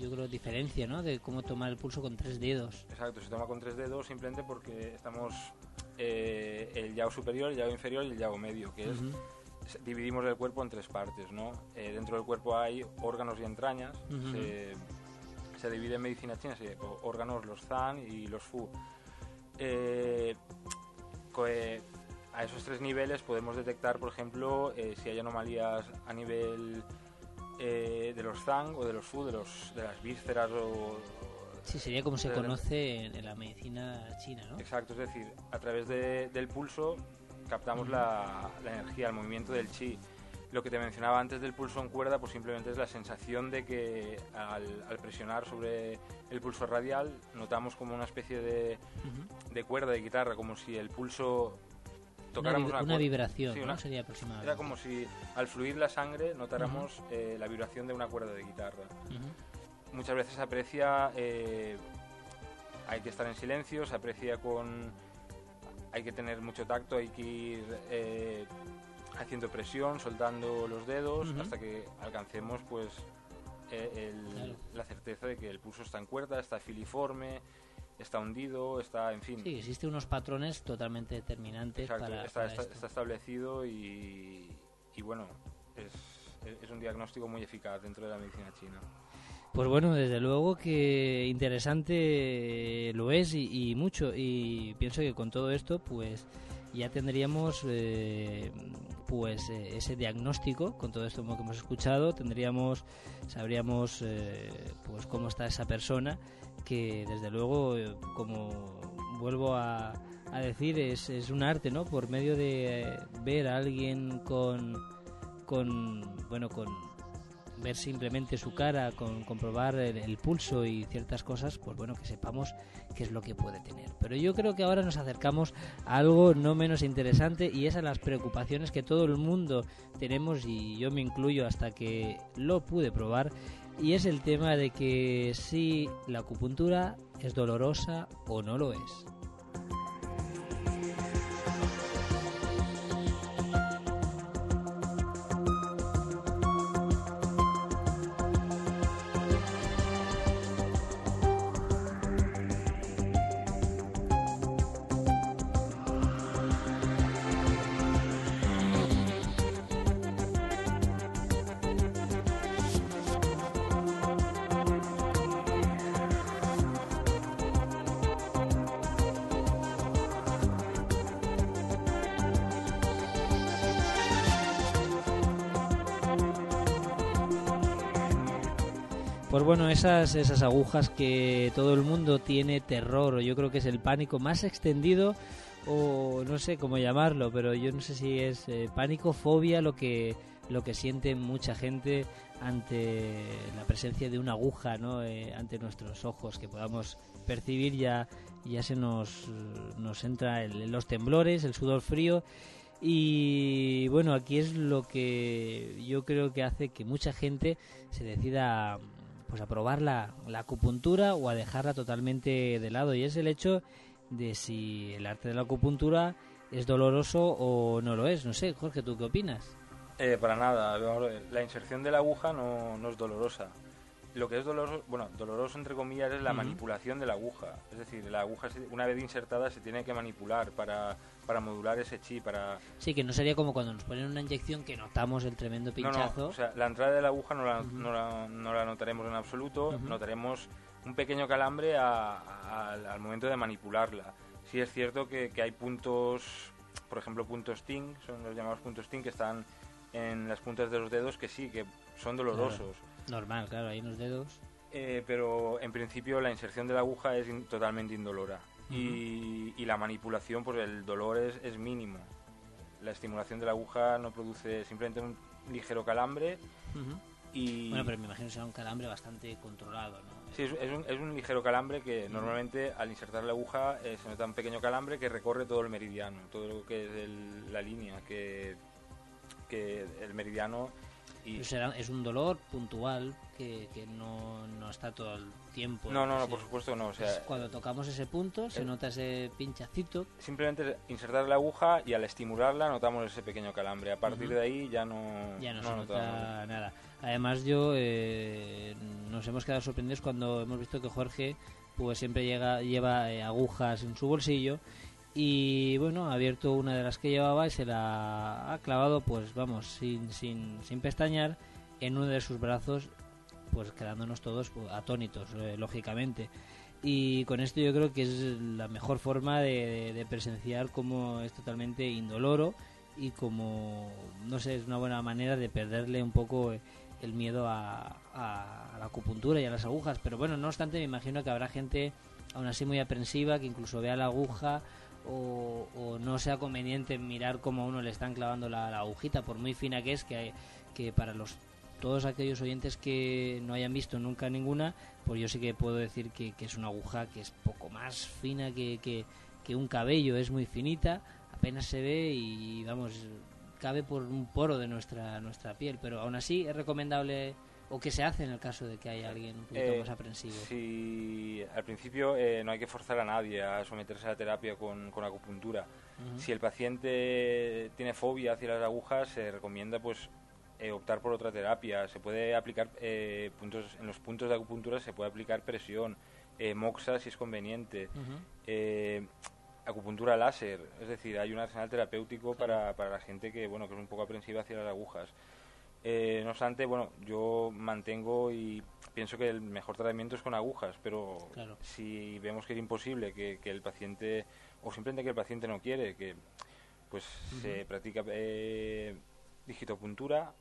yo creo, diferencia, ¿no? De cómo tomar el pulso con tres dedos. Exacto, se toma con tres dedos simplemente porque estamos eh, el yao superior, el yao inferior y el yao medio, que es dividimos el cuerpo en tres partes, ¿no? Eh, dentro del cuerpo hay órganos y entrañas. se, divide en medicina china, sí, órganos, los zan y los fu. Eh, a esos tres niveles podemos detectar, por ejemplo, si hay anomalías a nivel eh, de los Zang o de los Fu, de, los, de las vísceras o... Sí, sería como se conoce en, la medicina china, ¿no? Exacto, es decir, a través del pulso captamos la, energía, el movimiento del chi. Lo que te mencionaba antes del pulso en cuerda, pues simplemente es la sensación de que al, presionar sobre el pulso radial notamos como una especie de, de cuerda de guitarra, como si el pulso una, vibración, ¿no? Sería aproximadamente. Era como si al fluir la sangre notáramos eh, la vibración de una cuerda de guitarra. Muchas veces se aprecia, eh, hay que estar en silencio, se aprecia con... Hay que tener mucho tacto, hay que ir eh, haciendo presión, soltando los dedos, hasta que alcancemos pues la certeza de que el pulso está en cuerda, está filiforme, está hundido, está, en fin. Sí, existen unos patrones totalmente determinantes para, está, está, establecido y, y bueno, es, es, un diagnóstico muy eficaz dentro de la medicina china. Pues bueno, desde luego que interesante lo es y, mucho. Y pienso que con todo esto, pues ya tendríamos eh, pues eh, ese diagnóstico con todo esto que hemos escuchado tendríamos sabríamos eh, pues cómo está esa persona que desde luego como vuelvo a, decir es, un arte no por medio de ver a alguien con con bueno con ver simplemente su cara, con comprobar el, pulso y ciertas cosas, pues bueno, que sepamos qué es lo que puede tener. Pero yo creo que ahora nos acercamos a algo no menos interesante y es a las preocupaciones que todo el mundo tenemos y yo me incluyo hasta que lo pude probar y es el tema de que si la acupuntura es dolorosa o no lo es. Pues bueno, esas, esas agujas que todo el mundo tiene terror, yo creo que es el pánico más extendido, o no sé cómo llamarlo, pero yo no sé si es eh, pánico, fobia, lo que, lo que siente mucha gente ante la presencia de una aguja, ¿no? Eh, ante nuestros ojos, que podamos percibir ya, ya se nos, nos entra los temblores, el sudor frío. Y bueno, aquí es lo que yo creo que hace que mucha gente se decida pues a probar la, acupuntura o a dejarla totalmente de lado y es el hecho de si el arte de la acupuntura es doloroso o no lo es. No sé, Jorge, ¿tú qué opinas? Eh, para nada, la inserción de la aguja no, no es dolorosa lo que es doloroso, bueno, doloroso entre comillas es la manipulación de la aguja. Es decir, la aguja una vez insertada se tiene que manipular para, para modular ese chi, para... Sí, que no sería como cuando nos ponen una inyección que notamos el tremendo pinchazo. No, o sea, la entrada de la aguja no la, no la, no la notaremos en absoluto, notaremos un pequeño calambre al momento de manipularla. Sí es cierto que, que hay puntos, por ejemplo, puntos ting, son los llamados puntos ting que están en las puntas de los dedos que sí, que son dolorosos. Normal, claro, ahí en los dedos. Eh, pero en principio la inserción de la aguja es totalmente indolora. y, la manipulación, pues el dolor es, es, mínimo. La estimulación de la aguja no produce simplemente un ligero calambre. y... Bueno, pero me imagino que será un calambre bastante controlado, ¿no? Sí, es, un, es un, ligero calambre que normalmente al insertar la aguja eh, se nota un pequeño calambre que recorre todo el meridiano, todo lo que es la línea, que, que el meridiano y es un dolor puntual que, que no, no, está todo el tiempo. No, no, no, por supuesto no. O sea, cuando tocamos ese punto se nota ese pinchacito. Simplemente insertar la aguja y al estimularla notamos ese pequeño calambre. A partir de ahí ya no, ya no, se nota nada. Además yo eh, nos hemos quedado sorprendidos cuando hemos visto que Jorge pues siempre llega, lleva eh, agujas en su bolsillo y bueno, ha abierto una de las que llevaba y se la ha clavado, pues vamos, sin, sin, sin pestañear en uno de sus brazos, pues quedándonos todos pues, atónitos, eh, lógicamente. Y con esto yo creo que es la mejor forma de, presenciar cómo es totalmente indoloro y como, no sé, es una buena manera de perderle un poco el miedo a, a la acupuntura y a las agujas. Pero bueno, no obstante, me imagino que habrá gente aún así muy aprensiva que incluso vea la aguja o, no sea conveniente mirar cómo uno le están clavando la, agujita, por muy fina que es, que, que para los todos aquellos oyentes que no hayan visto nunca ninguna, pues yo sí que puedo decir que, es una aguja que es poco más fina que, que, que, un cabello, es muy finita, apenas se ve y vamos, cabe por un poro de nuestra, nuestra piel, pero aún así es recomendable ¿O qué se hace en el caso de que haya alguien un poquito eh, más aprensivo? Si al principio eh, no hay que forzar a nadie a someterse a la terapia con, con acupuntura. Si el paciente tiene fobia hacia las agujas, se recomienda pues eh, optar por otra terapia. Se puede aplicar puntos en los puntos de acupuntura se puede aplicar presión, moxa si es conveniente. acupuntura láser, es decir, hay un arsenal terapéutico para, para la gente que bueno que es un poco aprensiva hacia las agujas. Eh, no obstante, bueno, yo mantengo y pienso que el mejor tratamiento es con agujas, pero si vemos que es imposible, que, el paciente, o simplemente que el paciente no quiere, que pues se practica eh, digitopuntura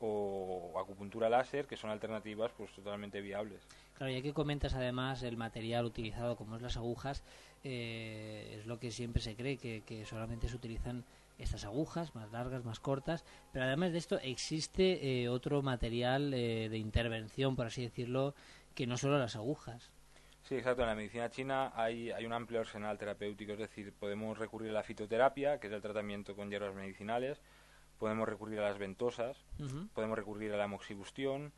o acupuntura láser, que son alternativas pues totalmente viables. Claro, ya que comentas además el material utilizado, como es las agujas, eh, es lo que siempre se cree, que, que, solamente se utilizan estas agujas, más largas, más cortas, pero además de esto existe eh, otro material eh, de intervención, por así decirlo, que no solo las agujas. Sí, exacto. En la medicina china hay, hay un amplio arsenal terapéutico, es decir, podemos recurrir a la fitoterapia, que es el tratamiento con hierbas medicinales, podemos recurrir a las ventosas, podemos recurrir a la moxibustión.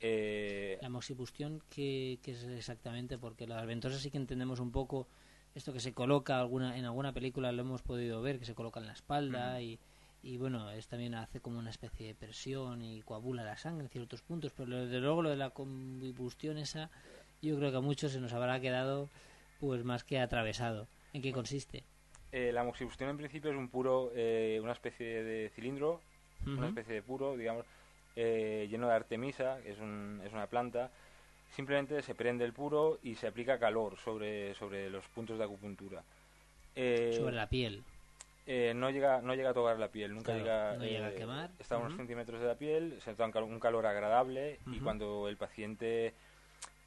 Eh... La moxibustión, ¿qué, es exactamente? Porque las ventosas sí que entendemos un poco esto que se coloca alguna en alguna película, lo hemos podido ver, que se coloca en la espalda y, y bueno, es también hace como una especie de presión y coagula la sangre en ciertos puntos, pero desde luego lo de la combustión esa, yo creo que a muchos se nos habrá quedado pues más que atravesado. ¿En qué consiste? Eh, la moxibustión en principio es un puro, eh, una especie de cilindro, una especie de puro, digamos, eh, lleno de artemisa, que es, un, es una planta. Simplemente se prende el puro y se aplica calor sobre, sobre los puntos de acupuntura. sobre la piel. no llega no llega a tocar la piel, nunca llega, no llega a quemar. Está a unos centímetros de la piel, se nota un calor agradable y cuando el paciente,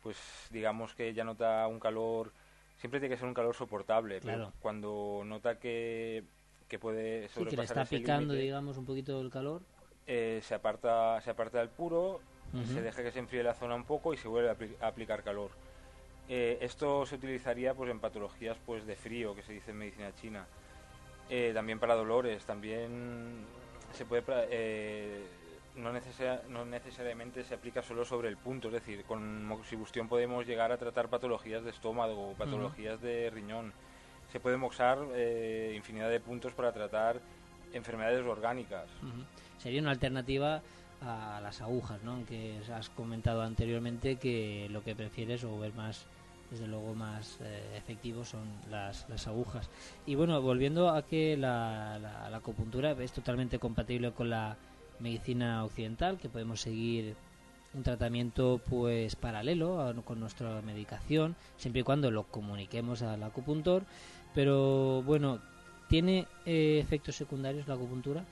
pues digamos que ya nota un calor siempre tiene que ser un calor soportable, pero cuando nota que, que puede sobrepasar sí, que le está picando, digamos, un poquito el calor. Eh, se aparta se aparta del puro, se deja que se enfríe la zona un poco y se vuelve a, aplicar calor. Eh, esto se utilizaría pues en patologías pues de frío, que se dice en medicina china. Eh, también para dolores, también se puede no, no, necesariamente se aplica solo sobre el punto, es decir, con moxibustión podemos llegar a tratar patologías de estómago, patologías de riñón. Se puede moxar eh, infinidad de puntos para tratar enfermedades orgánicas. Sería una alternativa a las agujas, ¿no? Aunque has comentado anteriormente que lo que prefieres o ver más desde luego más eh, efectivos son las, las, agujas. Y bueno, volviendo a que la, la acupuntura es totalmente compatible con la medicina occidental, que podemos seguir un tratamiento pues paralelo con nuestra medicación, siempre y cuando lo comuniquemos al acupuntor. Pero bueno, ¿tiene eh, efectos secundarios la acupuntura?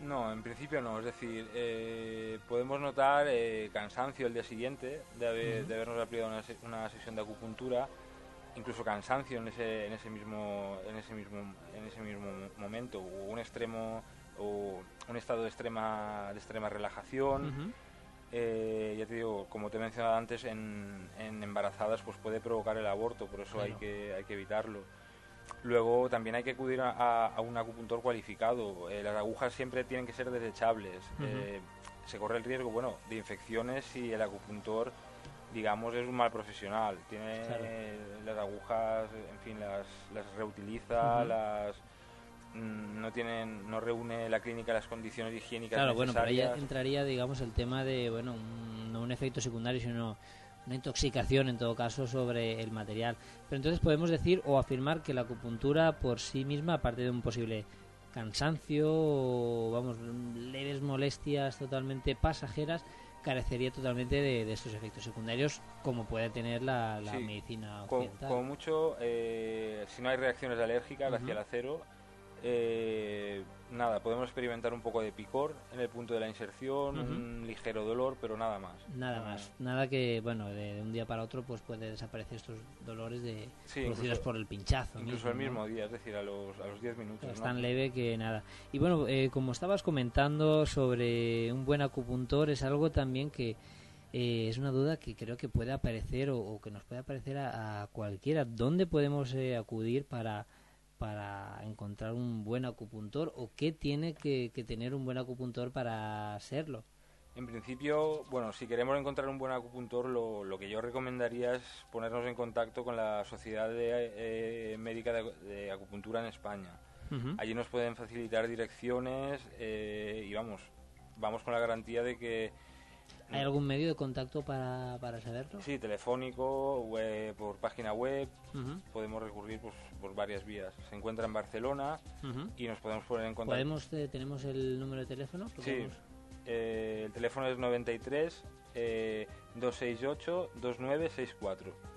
No, en principio no. Es decir, eh, podemos notar eh, cansancio el día siguiente de, habernos aplicado una, una, sesión de acupuntura, incluso cansancio en ese, en ese mismo, en ese mismo, en ese mismo momento, o un extremo o un estado de extrema, de extrema relajación. Eh, ya te digo, como te he mencionado antes, en, embarazadas pues puede provocar el aborto, por eso hay, que, hay que evitarlo. Luego también hay que acudir a, un acupuntor cualificado. Eh, las agujas siempre tienen que ser desechables. Eh, se corre el riesgo, bueno, de infecciones si el acupuntor, digamos, es un mal profesional. Tiene las agujas, en fin, las, las reutiliza, las Mm, no tienen no reúne la clínica las condiciones higiénicas claro bueno pero ahí entraría digamos el tema de bueno un, no un efecto secundario sino una intoxicación en todo caso sobre el material pero entonces podemos decir o afirmar que la acupuntura por sí misma aparte de un posible cansancio o vamos leves molestias totalmente pasajeras carecería totalmente de, estos efectos secundarios como puede tener la, medicina occidental. Como, mucho, eh, si no hay reacciones alérgicas hacia el acero, eh, nada, podemos experimentar un poco de picor en el punto de la inserción, un ligero dolor, pero nada más. Nada, más. Nada que, bueno, de, un día para otro pues puede desaparecer estos dolores de producidos por el pinchazo. Incluso el mismo día, es decir, a los, a los 10 minutos. Es tan leve que nada. Y bueno, eh, como estabas comentando sobre un buen acupuntor, es algo también que eh, es una duda que creo que puede aparecer o, que nos puede aparecer a, cualquiera. ¿Dónde podemos eh, acudir para para encontrar un buen acupuntor o qué tiene que, tener un buen acupuntor para serlo? En principio, bueno, si queremos encontrar un buen acupuntor, lo, que yo recomendaría es ponernos en contacto con la Sociedad de, eh, Médica de, Acupuntura en España. Allí nos pueden facilitar direcciones eh, y vamos, vamos con la garantía de que ¿Hay algún medio de contacto para, para saberlo? Sí, telefónico, por página web, podemos recurrir pues, por varias vías. Se encuentra en Barcelona y nos podemos poner en contacto. ¿Podemos, eh, ¿Tenemos el número de teléfono? Sí, eh, el teléfono es 93 268 2964.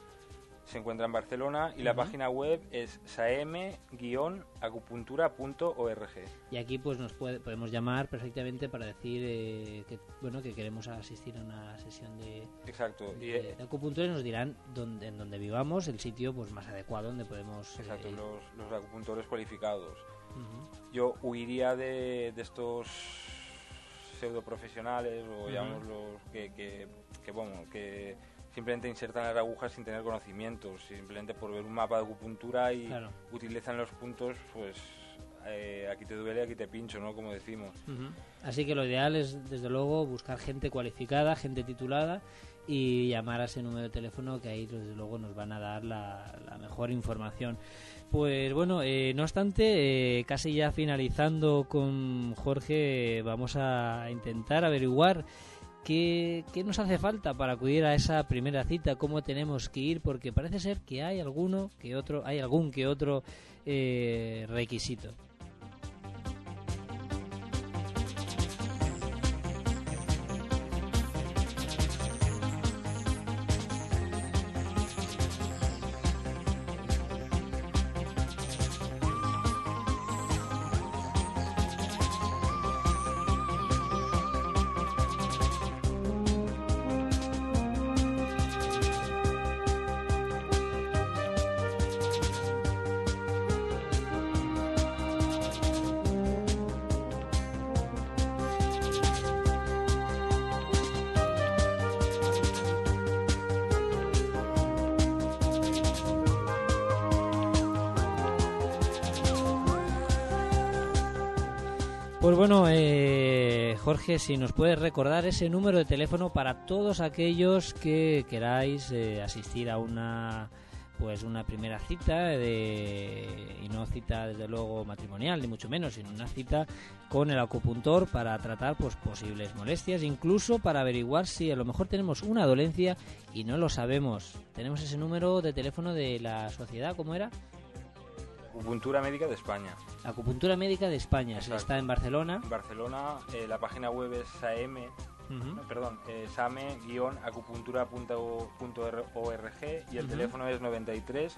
Se encuentra en Barcelona y la página web es saem-acupuntura.org. Y aquí pues nos puede, podemos llamar perfectamente para decir eh, que bueno que queremos asistir a una sesión de, Exacto. de, Y, eh, de acupuntura y nos dirán dónde, en donde vivamos el sitio pues más adecuado donde podemos exacto, eh, ir. los, los acupuntores cualificados. Yo huiría de, de estos pseudo profesionales o Ujú. llamémoslos que, que, que, bueno, que simplemente insertan las agujas sin tener conocimientos, simplemente por ver un mapa de acupuntura y Claro. utilizan los puntos, pues eh, aquí te duele, aquí te pincho, ¿no? Como decimos. Así que lo ideal es, desde luego, buscar gente cualificada, gente titulada y llamar a ese número de teléfono que ahí, desde luego, nos van a dar la, la mejor información. Pues bueno, eh, no obstante, eh, casi ya finalizando con Jorge, vamos a intentar averiguar qué, qué nos hace falta para acudir a esa primera cita, cómo tenemos que ir, porque parece ser que hay alguno que otro, hay algún que otro eh, requisito. Jorge, si nos puedes recordar ese número de teléfono para todos aquellos que queráis eh, asistir a una pues una primera cita de, y no cita desde luego matrimonial ni mucho menos sino una cita con el acupuntor para tratar pues posibles molestias incluso para averiguar si a lo mejor tenemos una dolencia y no lo sabemos. Tenemos ese número de teléfono de la sociedad cómo era Acupuntura Médica de España. acupuntura médica de España Exacto. está en Barcelona En Barcelona, eh, la página web es saem, Ujú. no, perdón, eh, same-acupuntura.org y el Ujú. teléfono es 93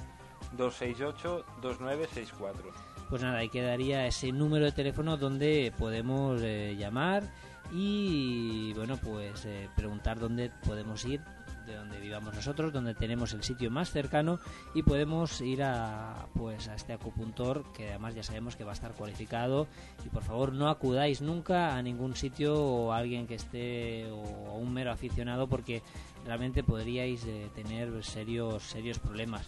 268 2964. Pues nada, ahí quedaría ese número de teléfono donde podemos eh, llamar y bueno, pues eh, preguntar dónde podemos ir, de donde vivamos nosotros, donde tenemos el sitio más cercano y podemos ir a pues a este acupuntor que además ya sabemos que va a estar cualificado y por favor no acudáis nunca a ningún sitio o a alguien que esté o a un mero aficionado porque realmente podríais eh, tener serios serios problemas.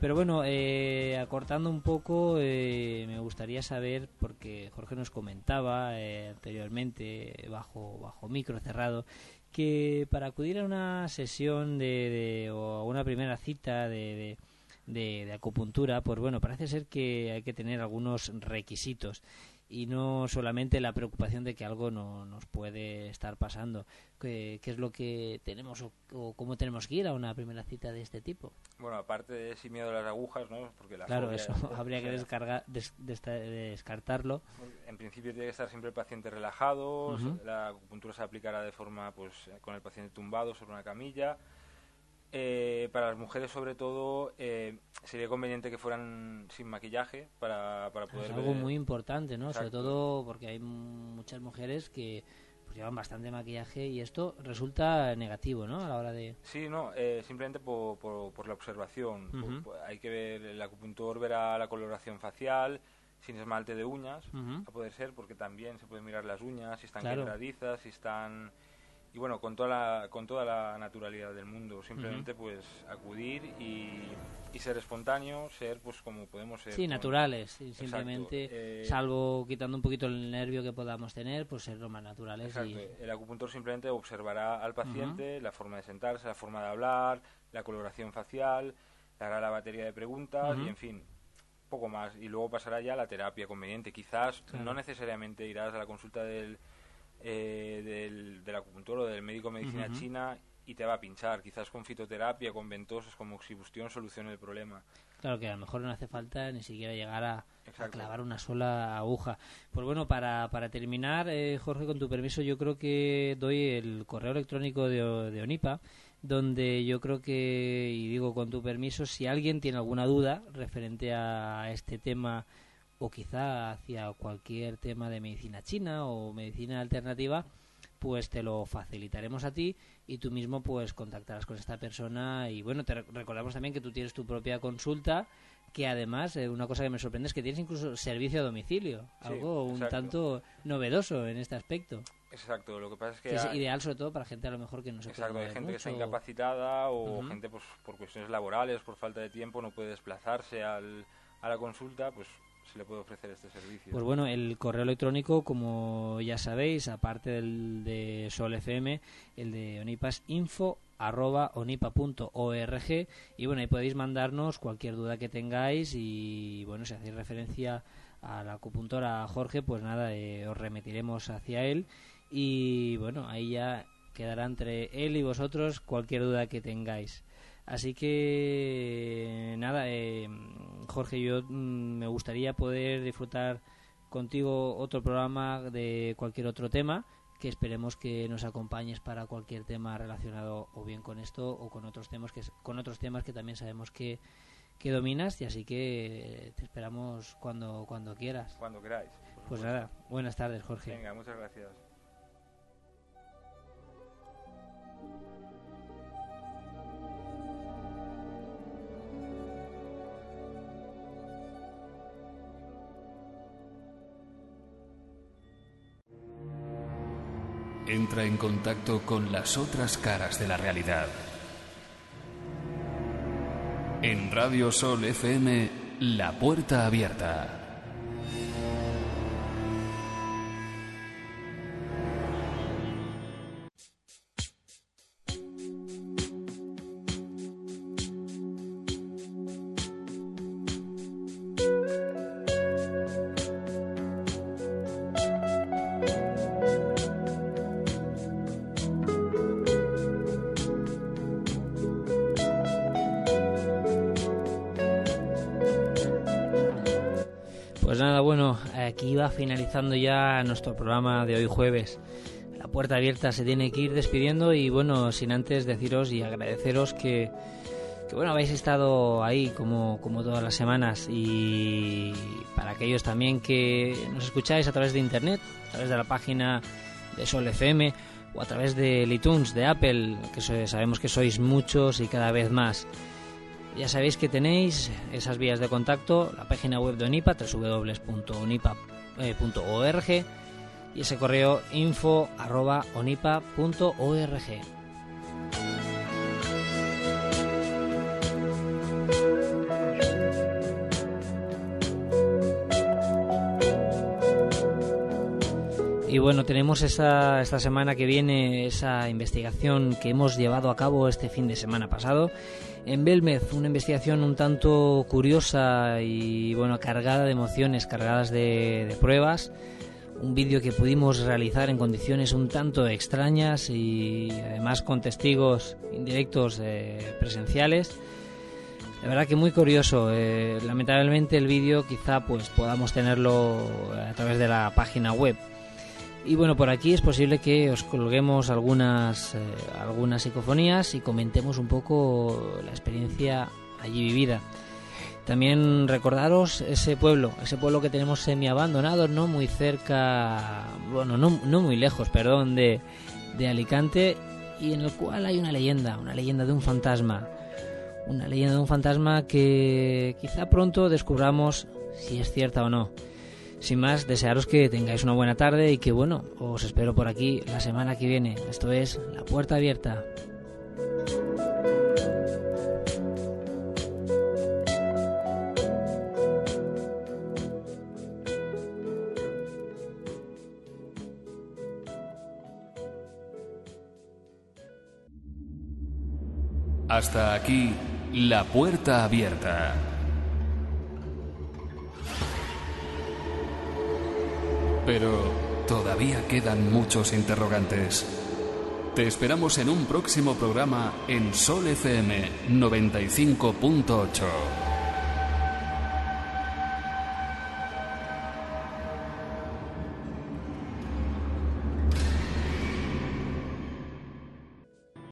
Pero bueno, eh, acortando un poco, eh, me gustaría saber, porque Jorge nos comentaba anteriormente, bajo, bajo micro cerrado, que para acudir a una sesión de, de- o a una primera cita de, de, de- de acupuntura, pues bueno, parece ser que hay que tener algunos requisitos y no solamente la preocupación de que algo no nos puede estar pasando. ¿Qué, qué es lo que tenemos o, o cómo tenemos que ir a una primera cita de este tipo? Bueno, aparte de sin miedo a las agujas, ¿no? Porque la Claro, eso *laughs* habría que *laughs* descargar, des- descartarlo. En principio tiene que estar siempre el paciente relajado, la acupuntura se aplicará de forma pues con el paciente tumbado sobre una camilla. Eh, para las mujeres sobre todo eh, sería conveniente que fueran sin maquillaje para, para poder Es algo ver- muy importante, ¿no? Sobre todo porque hay muchas mujeres que pues, llevan bastante maquillaje y esto resulta negativo, ¿no? A la hora de... Sí, no, eh, simplemente por, por- por la observación. Por- hay que ver, el acupuntor verá la coloración facial, sin esmalte de uñas, Ujú. a poder ser, porque también se pueden mirar las uñas, si están Claro. quebradizas, si están... Y bueno, con toda la, con toda la naturalidad del mundo, simplemente pues acudir y, y ser espontáneo, ser pues como podemos ser. Sí, con- naturales, sí, simplemente, eh, salvo quitando un poquito el nervio que podamos tener, pues ser lo más naturales. Exacto. Y... El acupuntor simplemente observará al paciente la forma de sentarse, la forma de hablar, la coloración facial, le hará la batería de preguntas y, en fin, poco más. Y luego pasará ya a la terapia conveniente. Quizás Claro. no necesariamente irás a la consulta del, eh, del, del acupuntor o del médico de medicina china y te va a pinchar. Quizás con fitoterapia, con ventosas, con oxibustión solucione el problema. Claro que a lo mejor no hace falta ni siquiera llegar a, clavar una sola aguja. Pues bueno, para, para terminar, eh, Jorge, con tu permiso, yo creo que doy el correo electrónico de, de ONIPA, donde yo creo que, y digo con tu permiso, si alguien tiene alguna duda referente a este tema o quizá hacia cualquier tema de medicina china o medicina alternativa, pues te lo facilitaremos a ti y tú mismo pues contactarás con esta persona y bueno, te recordamos también que tú tienes tu propia consulta que además eh, una cosa que me sorprende es que tienes incluso servicio a domicilio, algo un tanto novedoso en este aspecto. Exacto, lo que pasa es que... es ideal sobre todo para gente a lo mejor que no se Exacto, hay gente que está incapacitada o gente pues por cuestiones laborales, por falta de tiempo, no puede desplazarse al, a la consulta, pues se le puede ofrecer este servicio. Pues bueno, el correo electrónico, como ya sabéis, aparte del de Sol FM, el de Onipas info arroba onipa.org y bueno, ahí podéis mandarnos cualquier duda que tengáis y bueno, si hacéis referencia a la acupuntora Jorge, pues nada, eh, os remitiremos hacia él y bueno, ahí ya quedará entre él y vosotros cualquier duda que tengáis. Así que nada, eh, Jorge, yo mm, me gustaría poder disfrutar contigo otro programa de cualquier otro tema que esperemos que nos acompañes para cualquier tema relacionado o bien con esto o con otros temas que con otros temas que también sabemos que, que dominas y así que te esperamos cuando cuando quieras. Cuando queráis. Pues nada, buenas tardes, Jorge. Venga, muchas gracias. Entra en contacto con las otras caras de la realidad. En Radio Sol FM, La Puerta Abierta. Ya nuestro programa de hoy jueves. La puerta abierta se tiene que ir despidiendo y bueno, sin antes deciros y agradeceros que, bueno, habéis estado ahí como, como todas las semanas y para aquellos también que nos escucháis a través de internet, a través de la página de Sol FM o a través de iTunes, de Apple, que sabemos que sois muchos y cada vez más. Ya sabéis que tenéis esas vías de contacto, la página web de ONIPA, www.onipa.com eh, y ese correo info arroba onipa.org. Y bueno, tenemos esta semana que viene esa investigación que hemos llevado a cabo este fin de semana pasado en Belmez, una investigación un tanto curiosa y bueno, cargada de emociones, cargadas de, pruebas. Un vídeo que pudimos realizar en condiciones un tanto extrañas y además con testigos indirectos eh, presenciales. La verdad que muy curioso. Eh, lamentablemente el vídeo quizá pues podamos tenerlo a través de la página web y bueno, por aquí es posible que os colguemos algunas, eh, algunas psicofonías y comentemos un poco la experiencia allí vivida. También recordaros ese pueblo, ese pueblo que tenemos semi abandonado, no muy cerca, bueno, no, no muy lejos, perdón, de, de Alicante, y en el cual hay una leyenda, una leyenda de un fantasma. Una leyenda de un fantasma que quizá pronto descubramos si es cierta o no. Sin más, desearos que tengáis una buena tarde y que bueno, os espero por aquí la semana que viene. Esto es La Puerta Abierta. Hasta aquí, La Puerta Abierta. Pero todavía quedan muchos interrogantes. Te esperamos en un próximo programa en Sol FM 95.8.